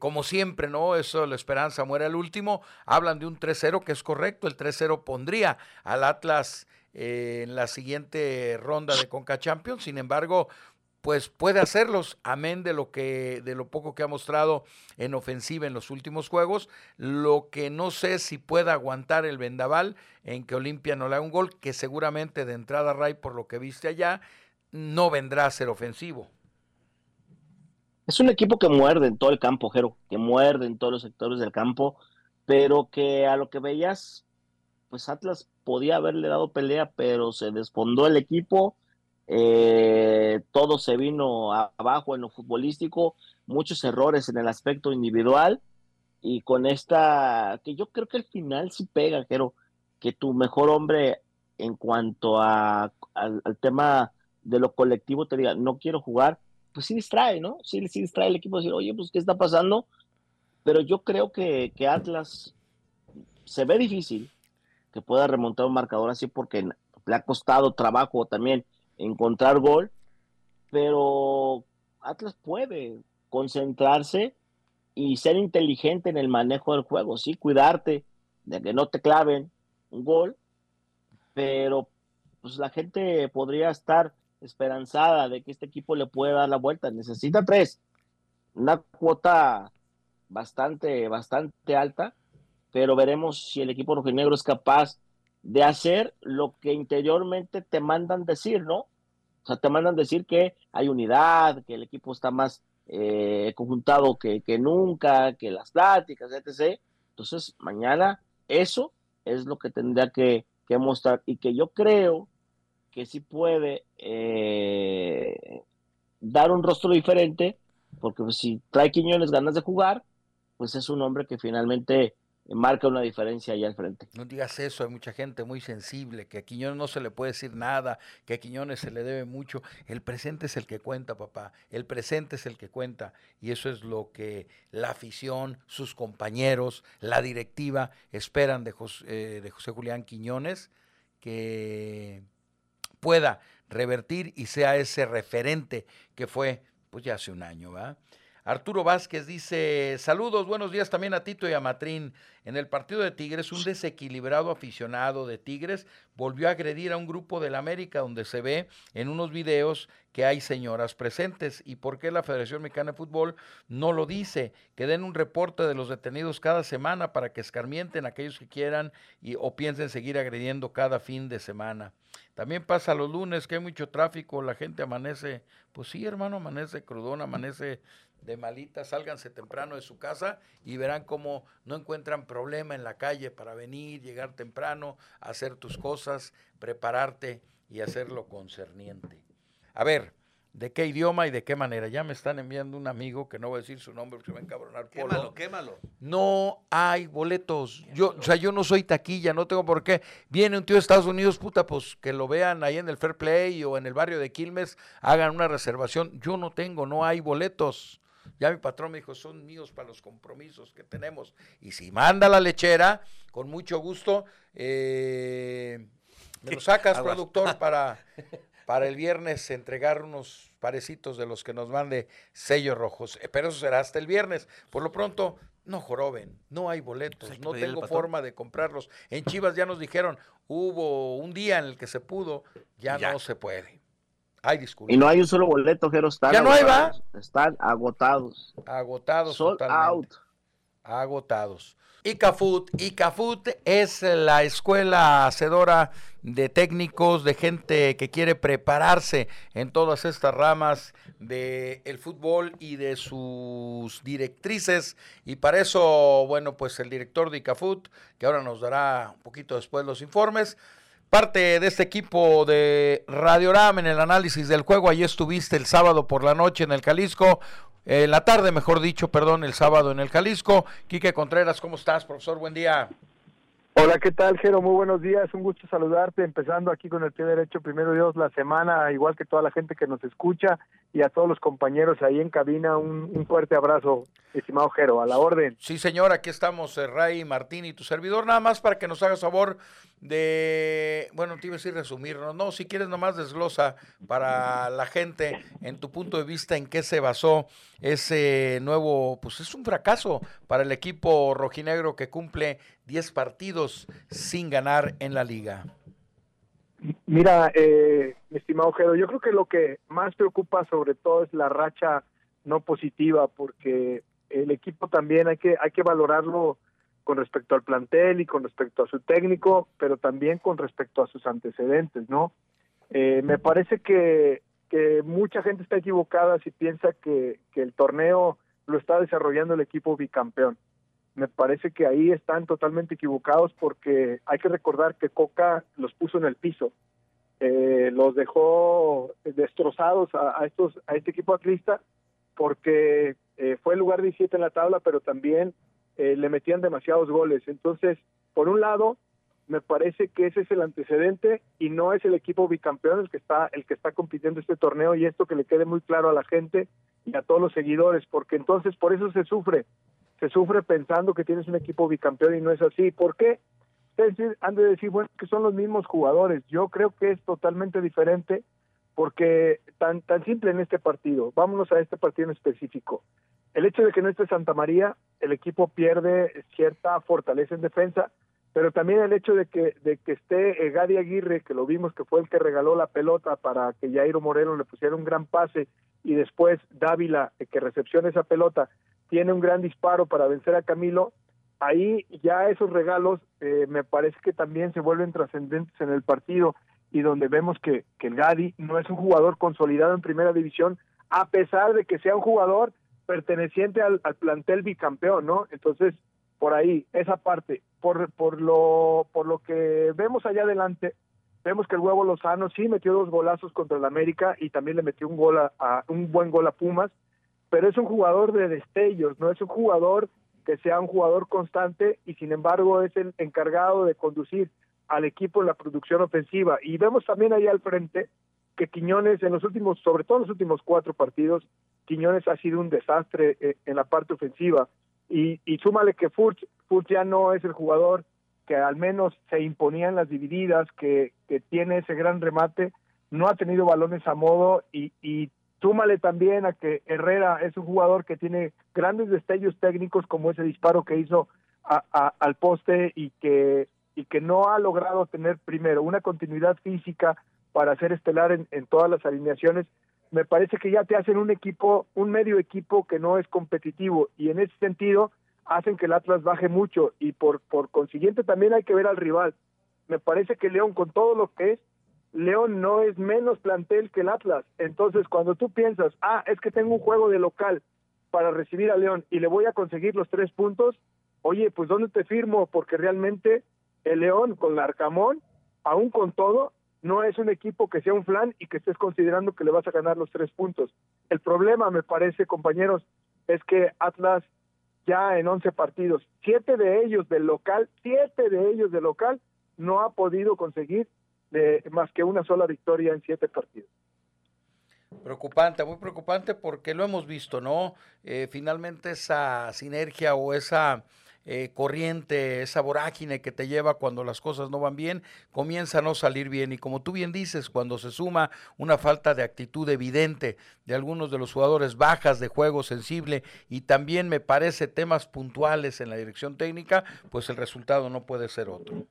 como siempre, ¿no? Eso, la esperanza muere al último. Hablan de un 3-0, que es correcto. El 3-0 pondría al Atlas en la siguiente ronda de Conca Champions. Sin embargo, pues puede hacerlos, amén de lo que, de lo poco que ha mostrado en ofensiva en los últimos juegos. Lo que no sé si pueda aguantar el vendaval en que Olimpia no le haga un gol, que seguramente de entrada, Ray, por lo que viste allá, no vendrá a ser ofensivo. Es un equipo que muerde en todo el campo, Jero, que muerde en todos los sectores del campo, pero que a lo que veías, pues Atlas podía haberle dado pelea, pero se desfondó el equipo, eh, todo se vino abajo en lo futbolístico, muchos errores en el aspecto individual, y con esta, que yo creo que al final sí pega, Jero, que tu mejor hombre en cuanto a, al, al tema de lo colectivo te diga, no quiero jugar, pues sí distrae, ¿no? Sí, sí distrae el equipo decir, oye, pues ¿qué está pasando? Pero yo creo que, que Atlas se ve difícil que pueda remontar un marcador así porque le ha costado trabajo también encontrar gol, pero Atlas puede concentrarse y ser inteligente en el manejo del juego, sí, cuidarte de que no te claven un gol, pero pues la gente podría estar esperanzada de que este equipo le puede dar la vuelta. Necesita tres, una cuota bastante, bastante alta, pero veremos si el equipo rojinegro es capaz de hacer lo que interiormente te mandan decir, ¿no? O sea, te mandan decir que hay unidad, que el equipo está más eh, conjuntado que, que nunca, que las pláticas, etc. Entonces, mañana eso es lo que tendría que, mostrar y que yo creo que sí puede eh, dar un rostro diferente, porque pues, si trae Quiñones ganas de jugar, pues es un hombre que finalmente marca una diferencia allá al frente. No digas eso, hay mucha gente muy sensible, que a Quiñones no se le puede decir nada, que a Quiñones se le debe mucho. El presente es el que cuenta, papá. El presente es el que cuenta. Y eso es lo que la afición, sus compañeros, la directiva esperan de José, eh, de José Julián Quiñones, que pueda revertir y sea ese referente que fue pues ya hace un año, ¿va? Arturo Vázquez dice, saludos, buenos días también a Tito y a Matrín. En el partido de Tigres, un desequilibrado aficionado de Tigres volvió a agredir a un grupo del América donde se ve en unos videos que hay señoras presentes. ¿Y por qué la Federación Mexicana de Fútbol no lo dice? Que den un reporte de los detenidos cada semana para que escarmienten a aquellos que quieran y, o piensen seguir agrediendo cada fin de semana. También pasa los lunes que hay mucho tráfico, la gente amanece, pues sí, hermano, amanece crudón, amanece de malita, sálganse temprano de su casa y verán cómo no encuentran problema en la calle para venir, llegar temprano, hacer tus cosas, prepararte y hacerlo concerniente. A ver, ¿de qué idioma y de qué manera? Ya me están enviando un amigo que no voy a decir su nombre porque se va a encabronar. Polo. Quémalo, quémalo. No hay boletos. Yo, o sea, yo no soy taquilla, no tengo por qué. Viene un tío de Estados Unidos, puta, pues que lo vean ahí en el Fair Play o en el barrio de Quilmes, hagan una reservación. Yo no tengo, no hay boletos. Ya mi patrón me dijo, son míos para los compromisos que tenemos. Y si manda la lechera, con mucho gusto, eh, me lo sacas, [laughs] productor, [laughs] para, para el viernes entregar unos parecitos de los que nos mande sellos rojos. Eh, Pero eso será hasta el viernes. Por lo pronto, no joroben, no hay boletos, Pues hay no tengo forma de comprarlos. En Chivas ya nos dijeron, hubo un día en el que se pudo, ya, Ya. no se puede. Ay. Y no hay un solo boleto, Jero. Están Ya no hay, ¿va? agotados. Están agotados. Agotados Sold totalmente. out. agotados. ICAFUT, ICAFUT es la escuela hacedora de técnicos, de gente que quiere prepararse en todas estas ramas del fútbol y de sus directrices. Y para eso, bueno, pues el director de ICAFUT, que ahora nos dará un poquito después los informes, Parte de este equipo de Radioram en el análisis del juego. Allí estuviste el sábado por la noche en el Jalisco. En la tarde, mejor dicho, perdón, el sábado en el Jalisco. Quique Contreras, ¿cómo estás, profesor? Buen día. Hola, ¿qué tal, Jero? Muy buenos días, un gusto saludarte, empezando aquí con el pie derecho, primero Dios, la semana, igual que toda la gente que nos escucha y a todos los compañeros ahí en cabina, un, un fuerte abrazo, estimado Jero, a la orden. Sí, señor, aquí estamos, eh, Ray Martín y tu servidor, nada más para que nos hagas favor de, bueno, te iba a decir resumirnos, no, si quieres nomás desglosa para la gente, en tu punto de vista, en qué se basó ese nuevo, pues es un fracaso para el equipo rojinegro que cumple 10 partidos sin ganar en la liga. Mira, eh, mi estimado Jero, yo creo que lo que más preocupa sobre todo es la racha no positiva, porque el equipo también hay que, hay que valorarlo con respecto al plantel y con respecto a su técnico, pero también con respecto a sus antecedentes, ¿no? Eh, me parece que, que mucha gente está equivocada si piensa que, que el torneo lo está desarrollando el equipo bicampeón. Me parece que ahí están totalmente equivocados porque hay que recordar que Coca los puso en el piso, eh, los dejó destrozados a, a estos a este equipo atlista porque eh, fue el lugar 17 en la tabla, pero también eh, le metían demasiados goles. Entonces, por un lado, me parece que ese es el antecedente y no es el equipo bicampeón el que está el que está compitiendo este torneo y esto que le quede muy claro a la gente y a todos los seguidores, porque entonces por eso se sufre, se sufre pensando que tienes un equipo bicampeón y no es así. ¿Por qué? Ustedes han de decir, bueno, que son los mismos jugadores. Yo creo que es totalmente diferente porque tan tan simple en este partido. Vámonos a este partido en específico. El hecho de que no esté Santa María, el equipo pierde cierta fortaleza en defensa, pero también el hecho de que de que esté eh, Gadi Aguirre, que lo vimos que fue el que regaló la pelota para que Jairo Moreno le pusiera un gran pase y después Dávila, eh, que recepciona esa pelota, tiene un gran disparo para vencer a Camilo, ahí ya esos regalos eh, me parece que también se vuelven trascendentes en el partido y donde vemos que, que el Gadi no es un jugador consolidado en primera división, a pesar de que sea un jugador perteneciente al, plantel bicampeón, ¿no? Entonces, por ahí, esa parte, por, por, lo, por lo que vemos allá adelante, vemos que el huevo Lozano sí metió dos golazos contra el América y también le metió un gol a- un buen gol a Pumas, pero es un jugador de destellos, no es un jugador que sea un jugador constante y sin embargo es el encargado de conducir al equipo en la producción ofensiva. Y vemos también ahí al frente que Quiñones en los últimos, sobre todo en los últimos cuatro partidos, Quiñones ha sido un desastre eh, en la parte ofensiva. Y, y súmale que Furch, Furch ya no es el jugador que al menos se imponía en las divididas, que, que tiene ese gran remate, no ha tenido balones a modo y, y Súmale también a que Herrera es un jugador que tiene grandes destellos técnicos como ese disparo que hizo al poste y que, y que no ha logrado tener primero una continuidad física para ser estelar en, en todas las alineaciones. Me parece que ya te hacen un equipo, un medio equipo que no es competitivo y en ese sentido hacen que el Atlas baje mucho y por, por consiguiente también hay que ver al rival. Me parece que León con todo lo que es, León no es menos plantel que el Atlas. Entonces, cuando tú piensas, ah, es que tengo un juego de local para recibir a León y le voy a conseguir los tres puntos, oye, pues ¿dónde te firmo? Porque realmente el León con la Arcamón, aún con todo, no es un equipo que sea un flan y que estés considerando que le vas a ganar los tres puntos. El problema, me parece, compañeros, es que Atlas ya en 11 partidos, siete de ellos del local, siete de ellos del local, no ha podido conseguir de más que una sola victoria en siete partidos. Preocupante, muy preocupante porque lo hemos visto, ¿no? Eh, finalmente esa sinergia o esa eh, corriente, esa vorágine que te lleva cuando las cosas no van bien, comienza a no salir bien. Y como tú bien dices, cuando se suma una falta de actitud evidente de algunos de los jugadores, bajas de juego sensible y también me parece temas puntuales en la dirección técnica, pues el resultado no puede ser otro.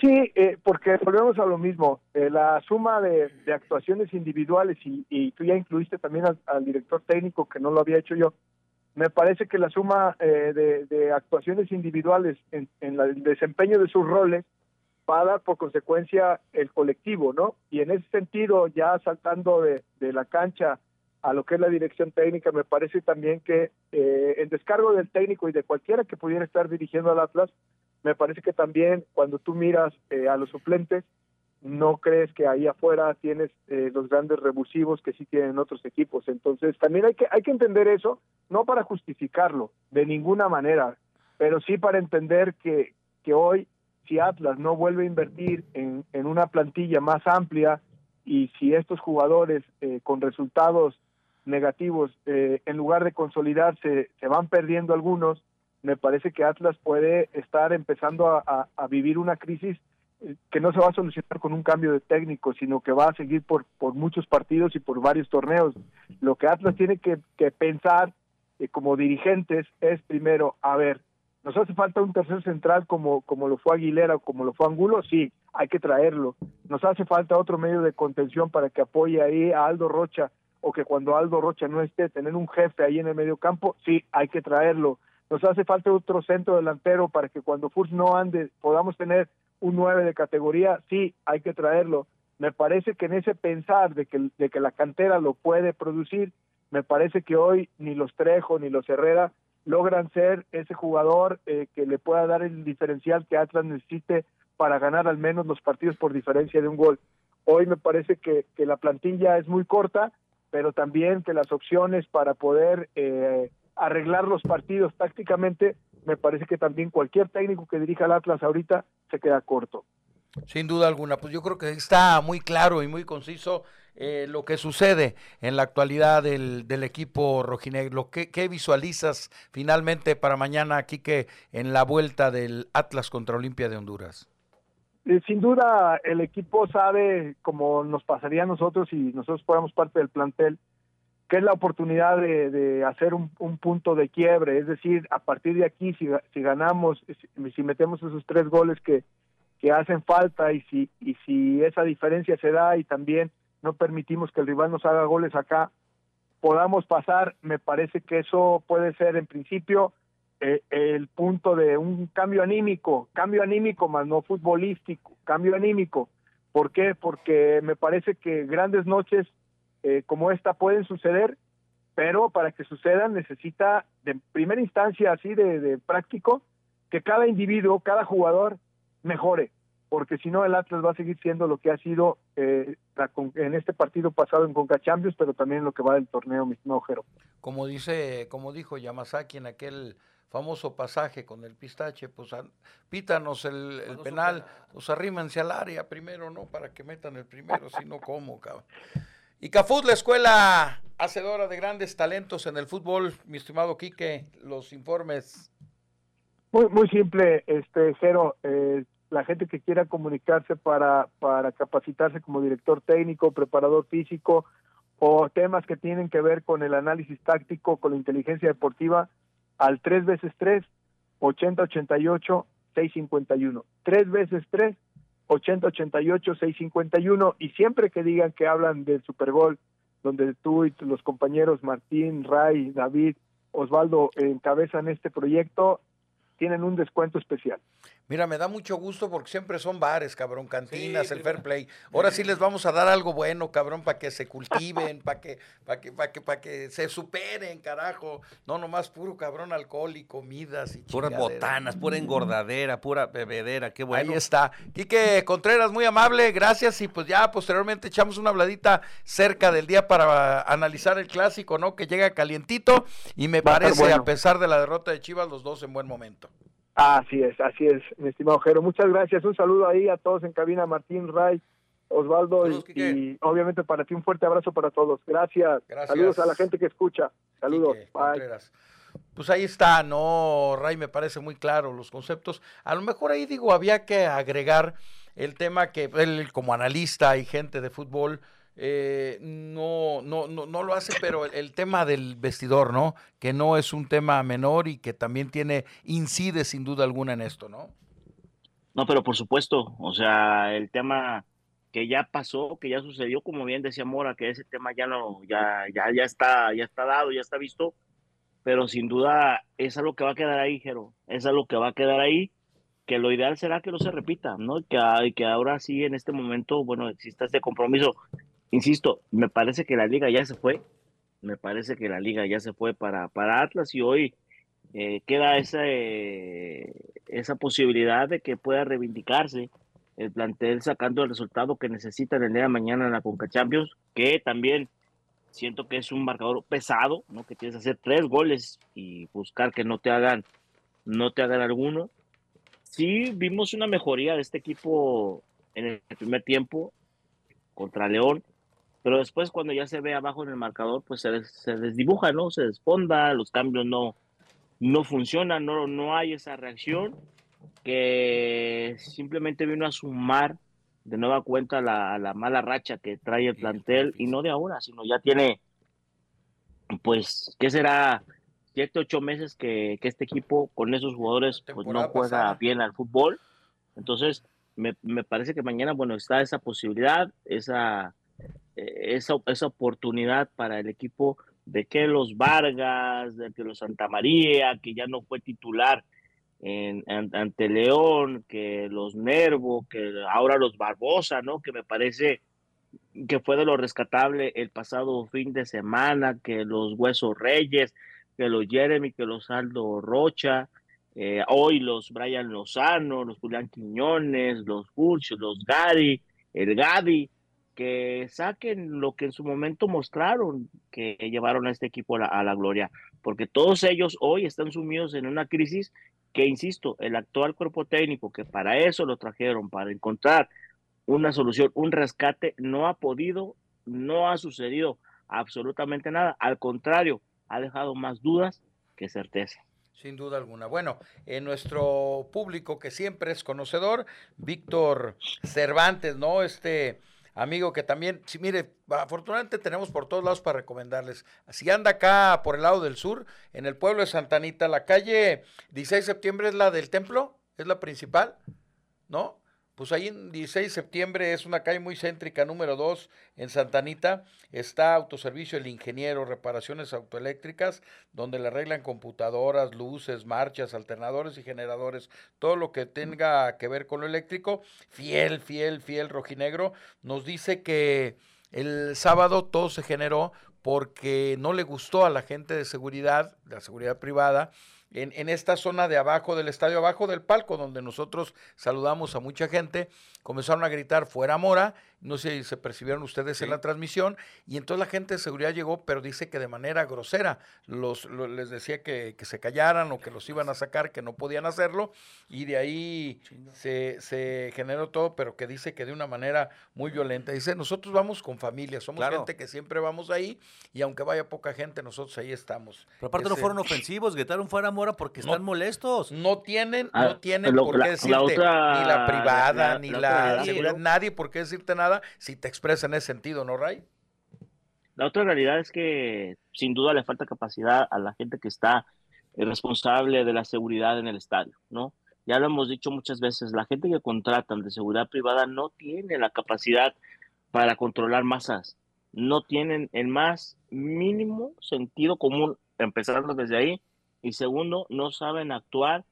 Sí, eh, porque volvemos a lo mismo, eh, la suma de, actuaciones individuales y, tú ya incluiste también al, director técnico que no lo había hecho yo, me parece que la suma eh, de, actuaciones individuales en, el desempeño de sus roles va a dar por consecuencia el colectivo, ¿no? Y en ese sentido, ya saltando de, la cancha a lo que es la dirección técnica, me parece también que el descargo del técnico y de cualquiera que pudiera estar dirigiendo al Atlas, me parece que también cuando tú miras eh, a los suplentes, no crees que ahí afuera tienes eh, los grandes revulsivos que sí tienen otros equipos. Entonces, también hay que, hay que entender eso, no para justificarlo, de ninguna manera, pero sí para entender que, que hoy, si Atlas no vuelve a invertir en, en una plantilla más amplia y si estos jugadores eh, con resultados negativos, en lugar de consolidarse, se van perdiendo algunos, me parece que Atlas puede estar empezando a, vivir una crisis eh, que no se va a solucionar con un cambio de técnico, sino que va a seguir por, por muchos partidos y por varios torneos. Lo que Atlas tiene que, pensar eh, como dirigentes es primero, a ver, ¿nos hace falta un tercer central como, como lo fue Aguilera o como lo fue Angulo? Sí, hay que traerlo. ¿Nos hace falta otro medio de contención para que apoye ahí a Aldo Rocha o que cuando Aldo Rocha no esté, tener un jefe ahí en el medio campo? Sí, hay que traerlo nos hace falta otro centro delantero para que cuando Furs no ande podamos tener un 9 de categoría, sí, hay que traerlo. Me parece que en ese pensar de que, de que la cantera lo puede producir, me parece que hoy ni los Trejo ni los Herrera logran ser ese jugador eh, que le pueda dar el diferencial que Atlas necesite para ganar al menos los partidos por diferencia de un gol. Hoy me parece que, que la plantilla es muy corta, pero también que las opciones para poder eh, arreglar los partidos tácticamente, me parece que también cualquier técnico que dirija al Atlas ahorita se queda corto. Sin duda alguna, pues yo creo que está muy claro y muy conciso eh, lo que sucede en la actualidad del, del equipo rojinegro. ¿Qué, ¿Qué, visualizas finalmente para mañana, aquí que en la vuelta del Atlas contra Olimpia de Honduras? Eh, sin duda, el equipo sabe, como nos pasaría a nosotros si nosotros fuéramos parte del plantel, que es la oportunidad de, hacer un, punto de quiebre, es decir, a partir de aquí, si, si ganamos, si, metemos esos tres goles que, que hacen falta y si, y si esa diferencia se da y también no permitimos que el rival nos haga goles acá, podamos pasar, me parece que eso puede ser en principio eh, el punto de un cambio anímico, cambio anímico más no futbolístico, cambio anímico. ¿Por qué? Porque me parece que grandes noches eh, como esta pueden suceder, pero para que sucedan necesita de primera instancia así de, práctico que cada individuo, cada jugador mejore, porque si no el Atlas va a seguir siendo lo que ha sido eh, en este partido pasado en Conca Champions, pero también lo que va del torneo, mi Jero. Como dice, como dijo Yamazaki en aquel famoso pasaje con el pistache, pues pítanos el, penal, pues arrímense al área primero, ¿no? Para que metan el primero, si no, ¿cómo, cabrón? Y Cafut, la escuela hacedora de grandes talentos en el fútbol, mi estimado Quique, los informes. Muy, muy simple, este Jero, eh, la gente que quiera comunicarse para, para capacitarse como director técnico, preparador físico o temas que tienen que ver con el análisis táctico, con la inteligencia deportiva, al 3 veces 3 8088 651. 3 veces 3 8088 651 y siempre que digan que hablan del Super Bowl, donde tú y los compañeros Martín, Ray, David, Osvaldo encabezan este proyecto, tienen un descuento especial. Mira, me da mucho gusto porque siempre son bares, cabrón, cantinas, el fair play. Ahora sí les vamos a dar algo bueno, cabrón, para que se cultiven, [laughs] para que, para que, para que, para que se superen, carajo. No nomás puro cabrón alcohol y comidas y Puras botanas, pura engordadera, pura bebedera, qué bueno. Ahí está. Quique Contreras, muy amable, gracias. Y pues ya posteriormente echamos una habladita cerca del día para analizar el clásico, ¿no? Que llega calientito y me Va a estar parece, bueno. a pesar de la derrota de Chivas, los dos en buen momento. Así es, así es, mi estimado Jero. Muchas gracias. Un saludo ahí a todos en cabina, Martín, Ray, Osvaldo y, y obviamente para ti un fuerte abrazo para todos. Gracias. Gracias. Saludos a la gente que escucha. Saludos. Quique Bye. Contreras. Pues ahí está, no, Ray, me parece muy claro los conceptos. A lo mejor ahí digo, había que agregar el tema que él como analista y gente de fútbol eh, no, no, no, no lo hace, pero el, el tema del vestidor, ¿no? Que no es un tema menor y que también tiene, incide sin duda alguna en esto, ¿no? No, pero por supuesto, o sea, el tema que ya pasó, que ya sucedió, como bien decía Mora, que ese tema ya no, ya, ya, ya está, ya está dado, ya está visto, pero sin duda es algo que va a quedar ahí, Jero, es algo que va a quedar ahí, que lo ideal será que no se repita, ¿no? Que, y que ahora sí, en este momento, bueno, exista este compromiso. Insisto, me parece que la liga ya se fue, me parece que la liga ya se fue para, para Atlas y hoy eh, queda esa, eh, esa posibilidad de que pueda reivindicarse el plantel sacando el resultado que necesitan el día de mañana en la Conca Champions, que también siento que es un marcador pesado, ¿no? Que tienes que hacer tres goles y buscar que no te hagan, no te hagan alguno. Sí vimos una mejoría de este equipo en el primer tiempo contra León, pero después cuando ya se ve abajo en el marcador, pues se, des- se desdibuja, ¿no? Se desfonda, los cambios no, no funcionan, no, no hay esa reacción que simplemente vino a sumar de nueva cuenta la, la mala racha que trae el plantel y no de ahora, sino ya tiene, pues, ¿qué será? Siete, ocho meses que, que este equipo con esos jugadores pues, no juega pasada. bien al fútbol. Entonces, me, me parece que mañana, bueno, está esa posibilidad, esa, esa, esa oportunidad para el equipo de que los Vargas, de que los Santa María, que ya no fue titular en, an- ante León, que los Nervo, que ahora los Barbosa, ¿no? Que me parece que fue de lo rescatable el pasado fin de semana, que los Huesos Reyes, que los Jeremy, que los Aldo Rocha, eh, hoy los Brian Lozano, los Julián Quiñones, los Furch, los Gary, el Gaby, que saquen lo que en su momento mostraron, que llevaron a este equipo a la, gloria, porque todos ellos hoy están sumidos en una crisis que, insisto, el actual cuerpo técnico, que para eso lo trajeron, para encontrar una solución, un rescate, no ha podido, no ha sucedido absolutamente nada, al contrario, ha dejado más dudas que certeza. Sin duda alguna. Bueno, en nuestro público que siempre es conocedor, Víctor Cervantes, ¿no? Este amigo que también, sí, mire, afortunadamente tenemos por todos lados para recomendarles. Si anda acá por el lado del sur, en el pueblo de Santa Anita, la calle 16 de septiembre es la del templo, es la principal, ¿no? Pues ahí en 16 de septiembre es una calle muy céntrica, número 2, en Santa Anita. Está Autoservicio El Ingeniero, reparaciones autoeléctricas, donde le arreglan computadoras, luces, marchas, alternadores y generadores, todo lo que tenga que ver con lo eléctrico. Fiel, fiel, fiel rojinegro. Nos dice que el sábado todo se generó porque no le gustó a la gente de seguridad, de la seguridad privada, en, en, esta zona de abajo del estadio, abajo del palco, donde nosotros saludamos a mucha gente, comenzaron a gritar fuera Mora, no sé si se percibieron ustedes sí. en la transmisión, y entonces la gente de seguridad llegó, pero dice que de manera grosera, los, los les decía que, que, se callaran o que los iban a sacar, que no podían hacerlo, y de ahí se, se, generó todo, pero que dice que de una manera muy violenta. Dice, nosotros vamos con familia, somos claro. gente que siempre vamos ahí, y aunque vaya poca gente, nosotros ahí estamos. Pero aparte Ese, no fueron ofensivos, gritaron fuera Mora porque están no, molestos. No tienen, ah, no tienen lo, por qué la, decirte la otra, ni la privada, la, ni la, seguridad, nadie por qué decirte nada si te expresa en ese sentido, ¿no, Ray? La otra realidad es que sin duda le falta capacidad a la gente que está responsable de la seguridad en el estadio, ¿no? Ya lo hemos dicho muchas veces, la gente que contratan de seguridad privada no tiene la capacidad para controlar masas, no tienen el más mínimo sentido común, empezando desde ahí, y segundo, no saben actuar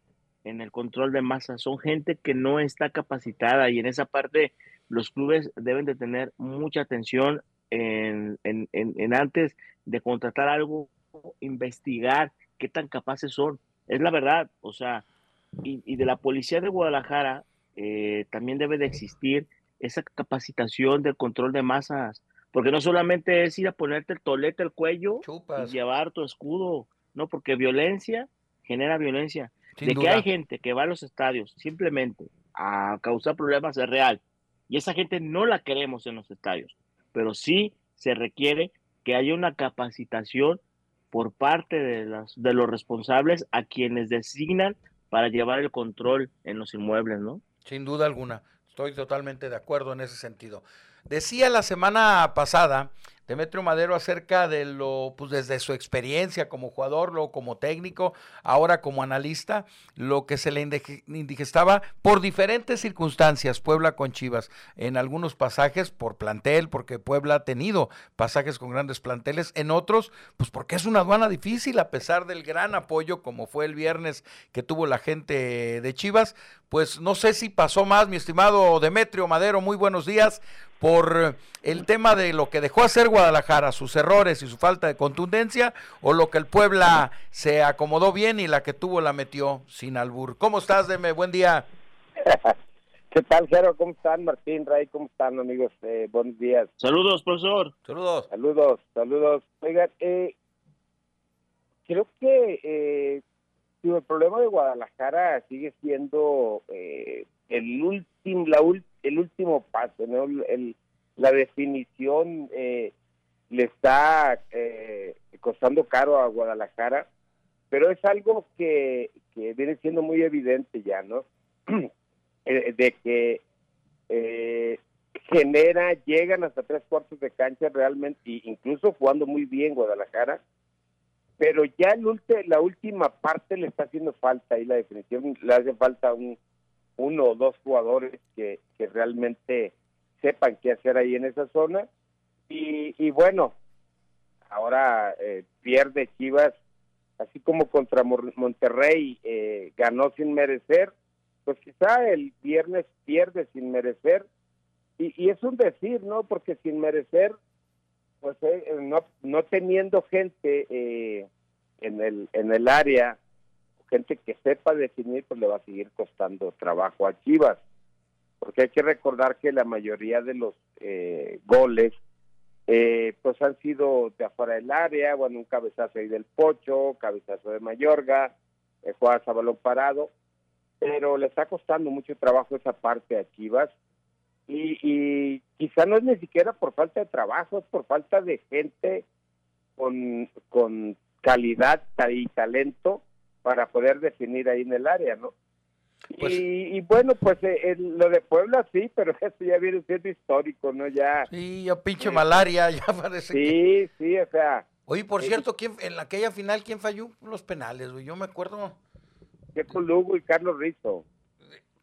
en el control de masas, son gente que no está capacitada y en esa parte los clubes deben de tener mucha atención en, en, en, antes de contratar algo, investigar qué tan capaces son. Es la verdad, o sea, y, y de la policía de Guadalajara eh, también debe de existir esa capacitación del control de masas, porque no solamente es ir a ponerte el tolete al cuello y llevar tu escudo, no, porque violencia genera violencia. de que hay gente que va a los estadios simplemente a causar problemas es real, y esa gente no la queremos en los estadios, pero sí se requiere que haya una capacitación por parte de, las, de los responsables a quienes designan para llevar el control en los inmuebles, ¿no? Sin duda alguna, estoy totalmente de acuerdo en ese sentido. Decía la semana pasada Demetrio Madero acerca de lo, pues desde su experiencia como jugador, luego como técnico, ahora como analista, lo que se le indigestaba por diferentes circunstancias, Puebla con Chivas, en algunos pasajes por plantel, porque Puebla ha tenido pasajes con grandes planteles, en otros, pues porque es una aduana difícil, a pesar del gran apoyo, como fue el viernes que tuvo la gente de Chivas, pues no sé si pasó más, mi estimado Demetrio Madero, muy buenos días por el tema de lo que dejó hacer Guadalajara, sus errores y su falta de contundencia, o lo que el Puebla se acomodó bien y la que tuvo la metió sin albur. ¿Cómo estás, Deme? Buen día. [laughs] ¿Qué tal, Jero? ¿Cómo están, Martín, Ray? ¿Cómo están, amigos? Eh, buenos días. Saludos, profesor. Saludos. Saludos, saludos. Oigan, eh, creo que eh, el problema de Guadalajara sigue siendo eh, el último, la última el último paso, ¿no? la definición eh, le está eh, costando caro a Guadalajara, pero es algo que, viene siendo muy evidente ya, ¿no? [clears throat] Eh, de que genera, llegan hasta tres cuartos de cancha realmente, incluso jugando muy bien Guadalajara, pero ya el, la última parte le está haciendo falta y la definición le hace falta un uno o dos jugadores que, que realmente sepan qué hacer ahí en esa zona. Y, y bueno, ahora eh, pierde Chivas, así como contra Monterrey eh, ganó sin merecer, pues quizá el viernes pierde sin merecer. Y, y es un decir, ¿no? Porque sin merecer, pues eh, no, no teniendo gente en, el, en el área gente que sepa definir, pues le va a seguir costando trabajo a Chivas. Porque hay que recordar que la mayoría de los eh, goles, eh, pues han sido de afuera del área, bueno, un cabezazo ahí del Pocho, cabezazo de Mayorga, eh, jugadas a balón parado, pero le está costando mucho trabajo esa parte a Chivas. Y, y quizá no es ni siquiera por falta de trabajo, es por falta de gente con, con calidad y talento para poder definir ahí en el área, ¿no? Pues y, bueno, pues eh, lo de Puebla sí, pero [laughs] eso ya viene siendo histórico, ¿no? Ya. Sí, yo pinche malaria, [laughs] ya parece. Sí, sí, o sea. Oye, por eh, cierto, ¿quién, en aquella final, ¿quién falló los penales, güey? Yo me acuerdo. Checo Lugo y Carlos Rizzo.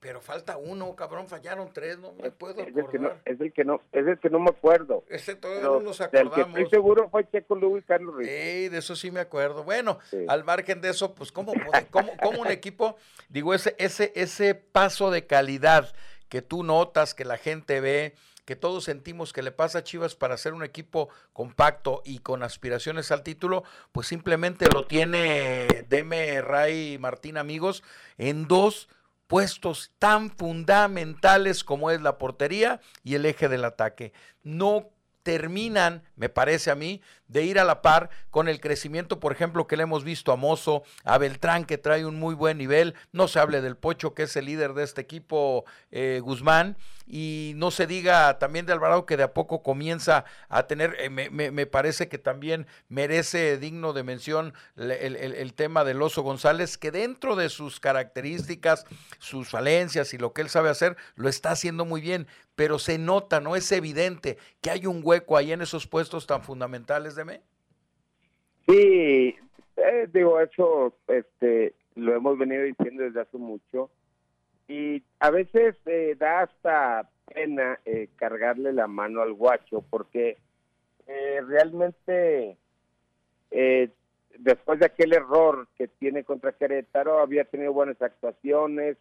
Pero falta uno, cabrón, fallaron tres, no me puedo es El que no, es el que no, es el que no me acuerdo. Ese todavía no nos acordamos. Del que estoy seguro fue Checo y Carlos Rizzo. Sí, de eso sí me acuerdo. Bueno, al margen de eso, pues cómo, cómo, cómo un equipo, digo, ese, ese, ese paso de calidad que tú notas, que la gente ve, que todos sentimos que le pasa a Chivas para ser un equipo compacto y con aspiraciones al título, pues simplemente lo tiene Deme, Ray, Martín, amigos, en dos puestos tan fundamentales como es la portería y el eje del ataque. No terminan, me parece a mí, de ir a la par con el crecimiento, por ejemplo, que le hemos visto a Mozo, a Beltrán, que trae un muy buen nivel, no se hable del Pocho, que es el líder de este equipo, eh, Guzmán, y no se diga también de Alvarado, que de a poco comienza a tener, eh, me, parece que también merece digno de mención el, el tema del Oso González, que dentro de sus características, sus falencias y lo que él sabe hacer, lo está haciendo muy bien, pero se nota, ¿no? Es evidente que hay un hueco ahí en esos puestos tan fundamentales de me. Sí, eh, digo, eso este, lo hemos venido diciendo desde hace mucho. Y a veces eh, da hasta pena eh, cargarle la mano al guacho, porque eh, realmente eh, después de aquel error que tiene contra Querétaro, había tenido buenas actuaciones.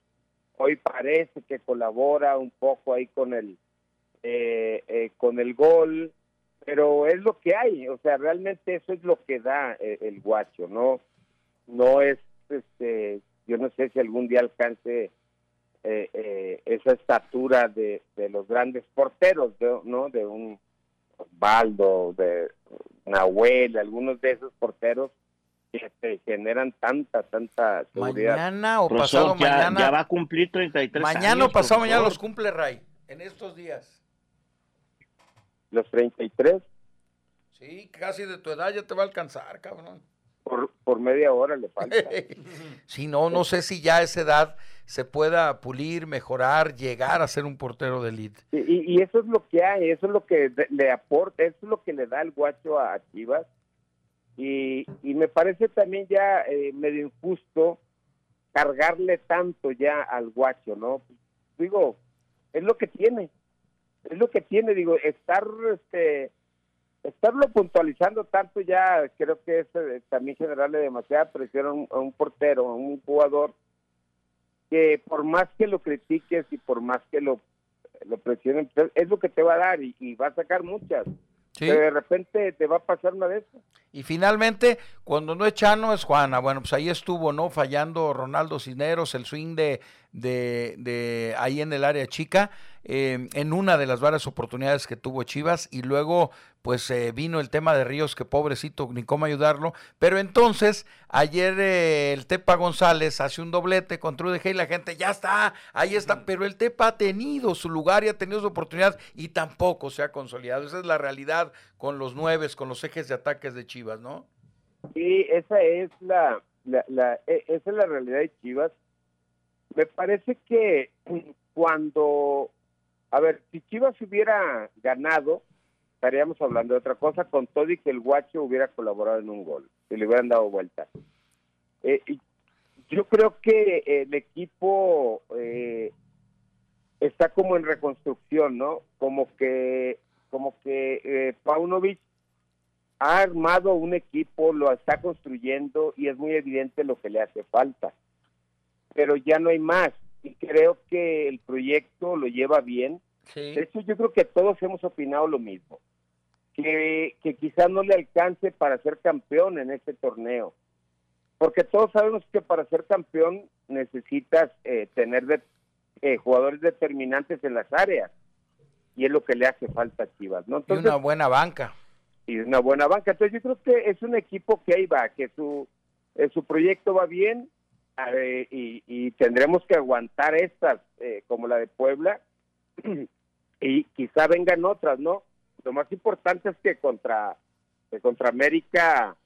Hoy parece que colabora un poco ahí con el eh, con el gol, pero es lo que hay. O sea, realmente eso es lo que da el guacho, no no es este. Yo no sé si algún día alcance eh, eh, esa estatura de, de los grandes porteros, de- ¿no? De un Baldo, de Nahuel, algunos de esos porteros que te generan tanta, tanta seguridad. Mañana o Profesor, pasado ya, mañana. ya va a cumplir 33 mañana años, o pasado mañana los cumple Ray. En estos días. Los 33 Sí, casi de tu edad ya te va a alcanzar, cabrón. Por, por media hora le falta. [laughs] Si no, no sé si ya a esa edad se pueda pulir, mejorar, llegar a ser un portero de elite. Y, y- eso es lo que hay, eso es lo que le aporta, eso es lo que le da el guacho a, a Chivas. Y, y me parece también ya eh, medio injusto cargarle tanto ya al guacho, ¿no? Digo, es lo que tiene, es lo que tiene, digo, estar, este, estarlo puntualizando tanto ya creo que es eh, también generarle demasiada presión a un, a un portero, a un jugador que por más que lo critiques y por más que lo lo presionen, pues, es lo que te va a dar y, y va a sacar muchas. Sí. Pero de repente te va a pasar una de esas. Y finalmente, cuando no es Chano, es Juana. Bueno, pues ahí estuvo, ¿no? Fallando Ronaldo Cisneros, el swing de, de, de ahí en el área chica, eh, en una de las varias oportunidades que tuvo Chivas. Y luego, pues eh, vino el tema de Ríos, que pobrecito, ni cómo ayudarlo. Pero entonces, ayer eh, el Tepa González hace un doblete contra UDG y la gente, ya está, ahí está. Pero el Tepa ha tenido su lugar y ha tenido su oportunidad y tampoco se ha consolidado. Esa es la realidad con los nueves, con los ejes de ataques de Chivas, ¿no? Sí, esa es la, la, la- e- esa es la realidad de Chivas. Me parece que cuando, a ver, si Chivas hubiera ganado, estaríamos hablando de otra cosa, con todo y que el guacho hubiera colaborado en un gol, si le hubieran dado vuelta. Eh, yo creo que el equipo eh, está como en reconstrucción, ¿no? Como que, como que eh, Paunovic ha armado un equipo, lo está construyendo y es muy evidente lo que le hace falta. Pero ya no hay más y creo que el proyecto lo lleva bien. De hecho, yo creo que todos hemos opinado lo mismo, que, que quizás no le alcance para ser campeón en este torneo, porque todos sabemos que para ser campeón necesitas eh, tener de- eh, jugadores determinantes en las áreas y es lo que le hace falta a Chivas, ¿no? Y Entonces, una buena banca. y una buena banca. Entonces yo creo que es un equipo que ahí va, que su, eh, su proyecto va bien eh, y, y tendremos que aguantar estas, eh, como la de Puebla, [clears throat] y quizá vengan otras, ¿no? Lo más importante es que contra, que contra América,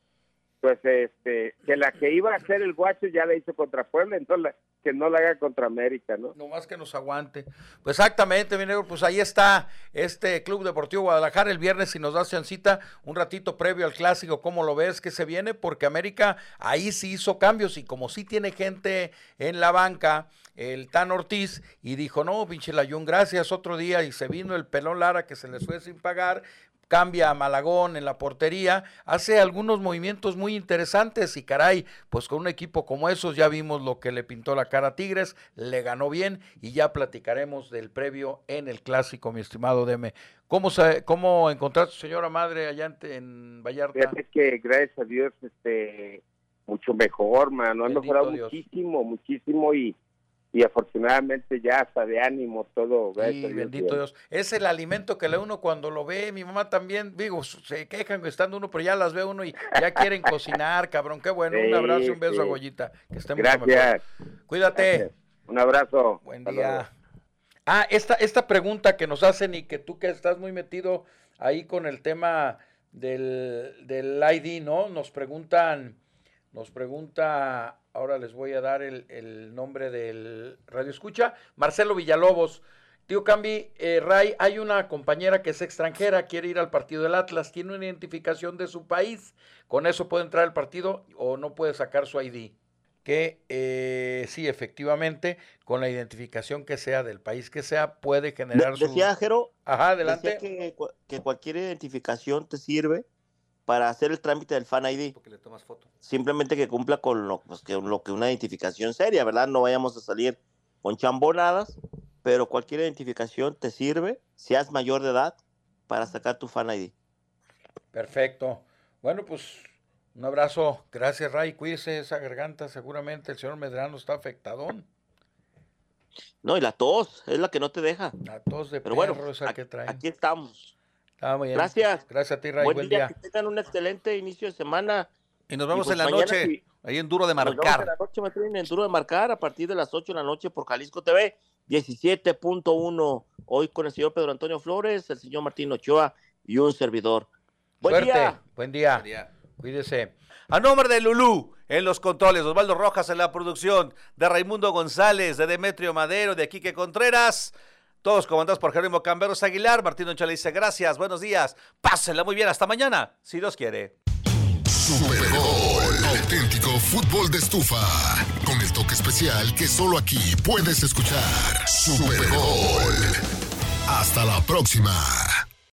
pues este, que la que iba a hacer el guacho ya la hizo contra Puebla, [laughs] entonces que no la haga contra América, ¿no? No más que nos aguante. Pues exactamente, mi negro, pues ahí está este Club Deportivo Guadalajara el viernes si nos das chancita un ratito previo al clásico, ¿cómo lo ves que se viene? Porque América ahí sí hizo cambios y como sí tiene gente en la banca, el Tan Ortiz, y dijo, no, pinche Layún, gracias, otro día, y se vino el pelón Lara que se les fue sin pagar, cambia a Malagón en la portería, hace algunos movimientos muy interesantes y caray, pues con un equipo como esos ya vimos lo que le pintó la cara a Tigres, le ganó bien y ya platicaremos del previo en el clásico, mi estimado Deme. ¿Cómo, se, cómo encontraste señora madre allá en, Vallarta? Fíjate que gracias a Dios, este, mucho mejor, mano. Bendito mejorado Dios. muchísimo, muchísimo y, y afortunadamente ya hasta de ánimo todo. A Dios, bendito bien. Dios. Es el alimento que le uno cuando lo ve. Mi mamá también, digo, se quejan estando uno, pero ya las ve uno y ya quieren [laughs] cocinar, cabrón. Qué bueno. Un abrazo y un beso a sí. Goyita. Que esté mejor. Gracias. Cuídate. Gracias. Un abrazo. Buen Hasta día. luego. Ah, esta, esta pregunta que nos hacen y que tú que estás muy metido ahí con el tema del, del ID, ¿no? Nos preguntan, nos pregunta, ahora les voy a dar el, el nombre del radio escucha, Marcelo Villalobos. Tío Cambi, eh, Ray, hay una compañera que es extranjera, quiere ir al partido del Atlas, tiene una identificación de su país, ¿con eso puede entrar al partido o no puede sacar su ID? Que eh, sí, efectivamente, con la identificación que sea del país que sea, puede generar De- decía su... Jero, Ajá, adelante. decía que cualquier identificación te sirve para hacer el trámite del Fan ID. Porque le tomas foto. Simplemente que cumpla con lo, pues, que, lo que una identificación seria, ¿verdad? No vayamos a salir con chambonadas, pero cualquier identificación te sirve, seas mayor de edad, para sacar tu Fan ID. Perfecto. Bueno, pues un abrazo. Gracias, Ray. Cuídese esa garganta. Seguramente el señor Medrano está afectadón. No, y la tos es la que no te deja. La tos de Pero perro bueno, esa que traen. aquí estamos. Muy bien. Gracias. Gracias a ti, Ray. Buen, Buen, día, día. que tengan un excelente inicio de semana. Y nos vemos pues en la mañana noche, ahí en Duro de Nos vemos Marcar. en la noche, en Duro de Marcar, a partir de las 8 de la noche por Jalisco TV, 17.1. Hoy con el señor Pedro Antonio Flores, el señor Martín Ochoa y un servidor. Buen Suerte. día. Buen día. Cuídese. A nombre de Lulú, en los controles, Osvaldo Rojas en la producción, de Raimundo González, de Demetrio Madero, de Quique Contreras, todos comandados por Jerónimo Camberos Aguilar, Martín Ochoa le dice gracias, buenos días, pásenla muy bien, hasta mañana, si Dios quiere. Super Gol, auténtico fútbol de estufa, con el toque especial que solo aquí puedes escuchar. Super Gol. Hasta la próxima.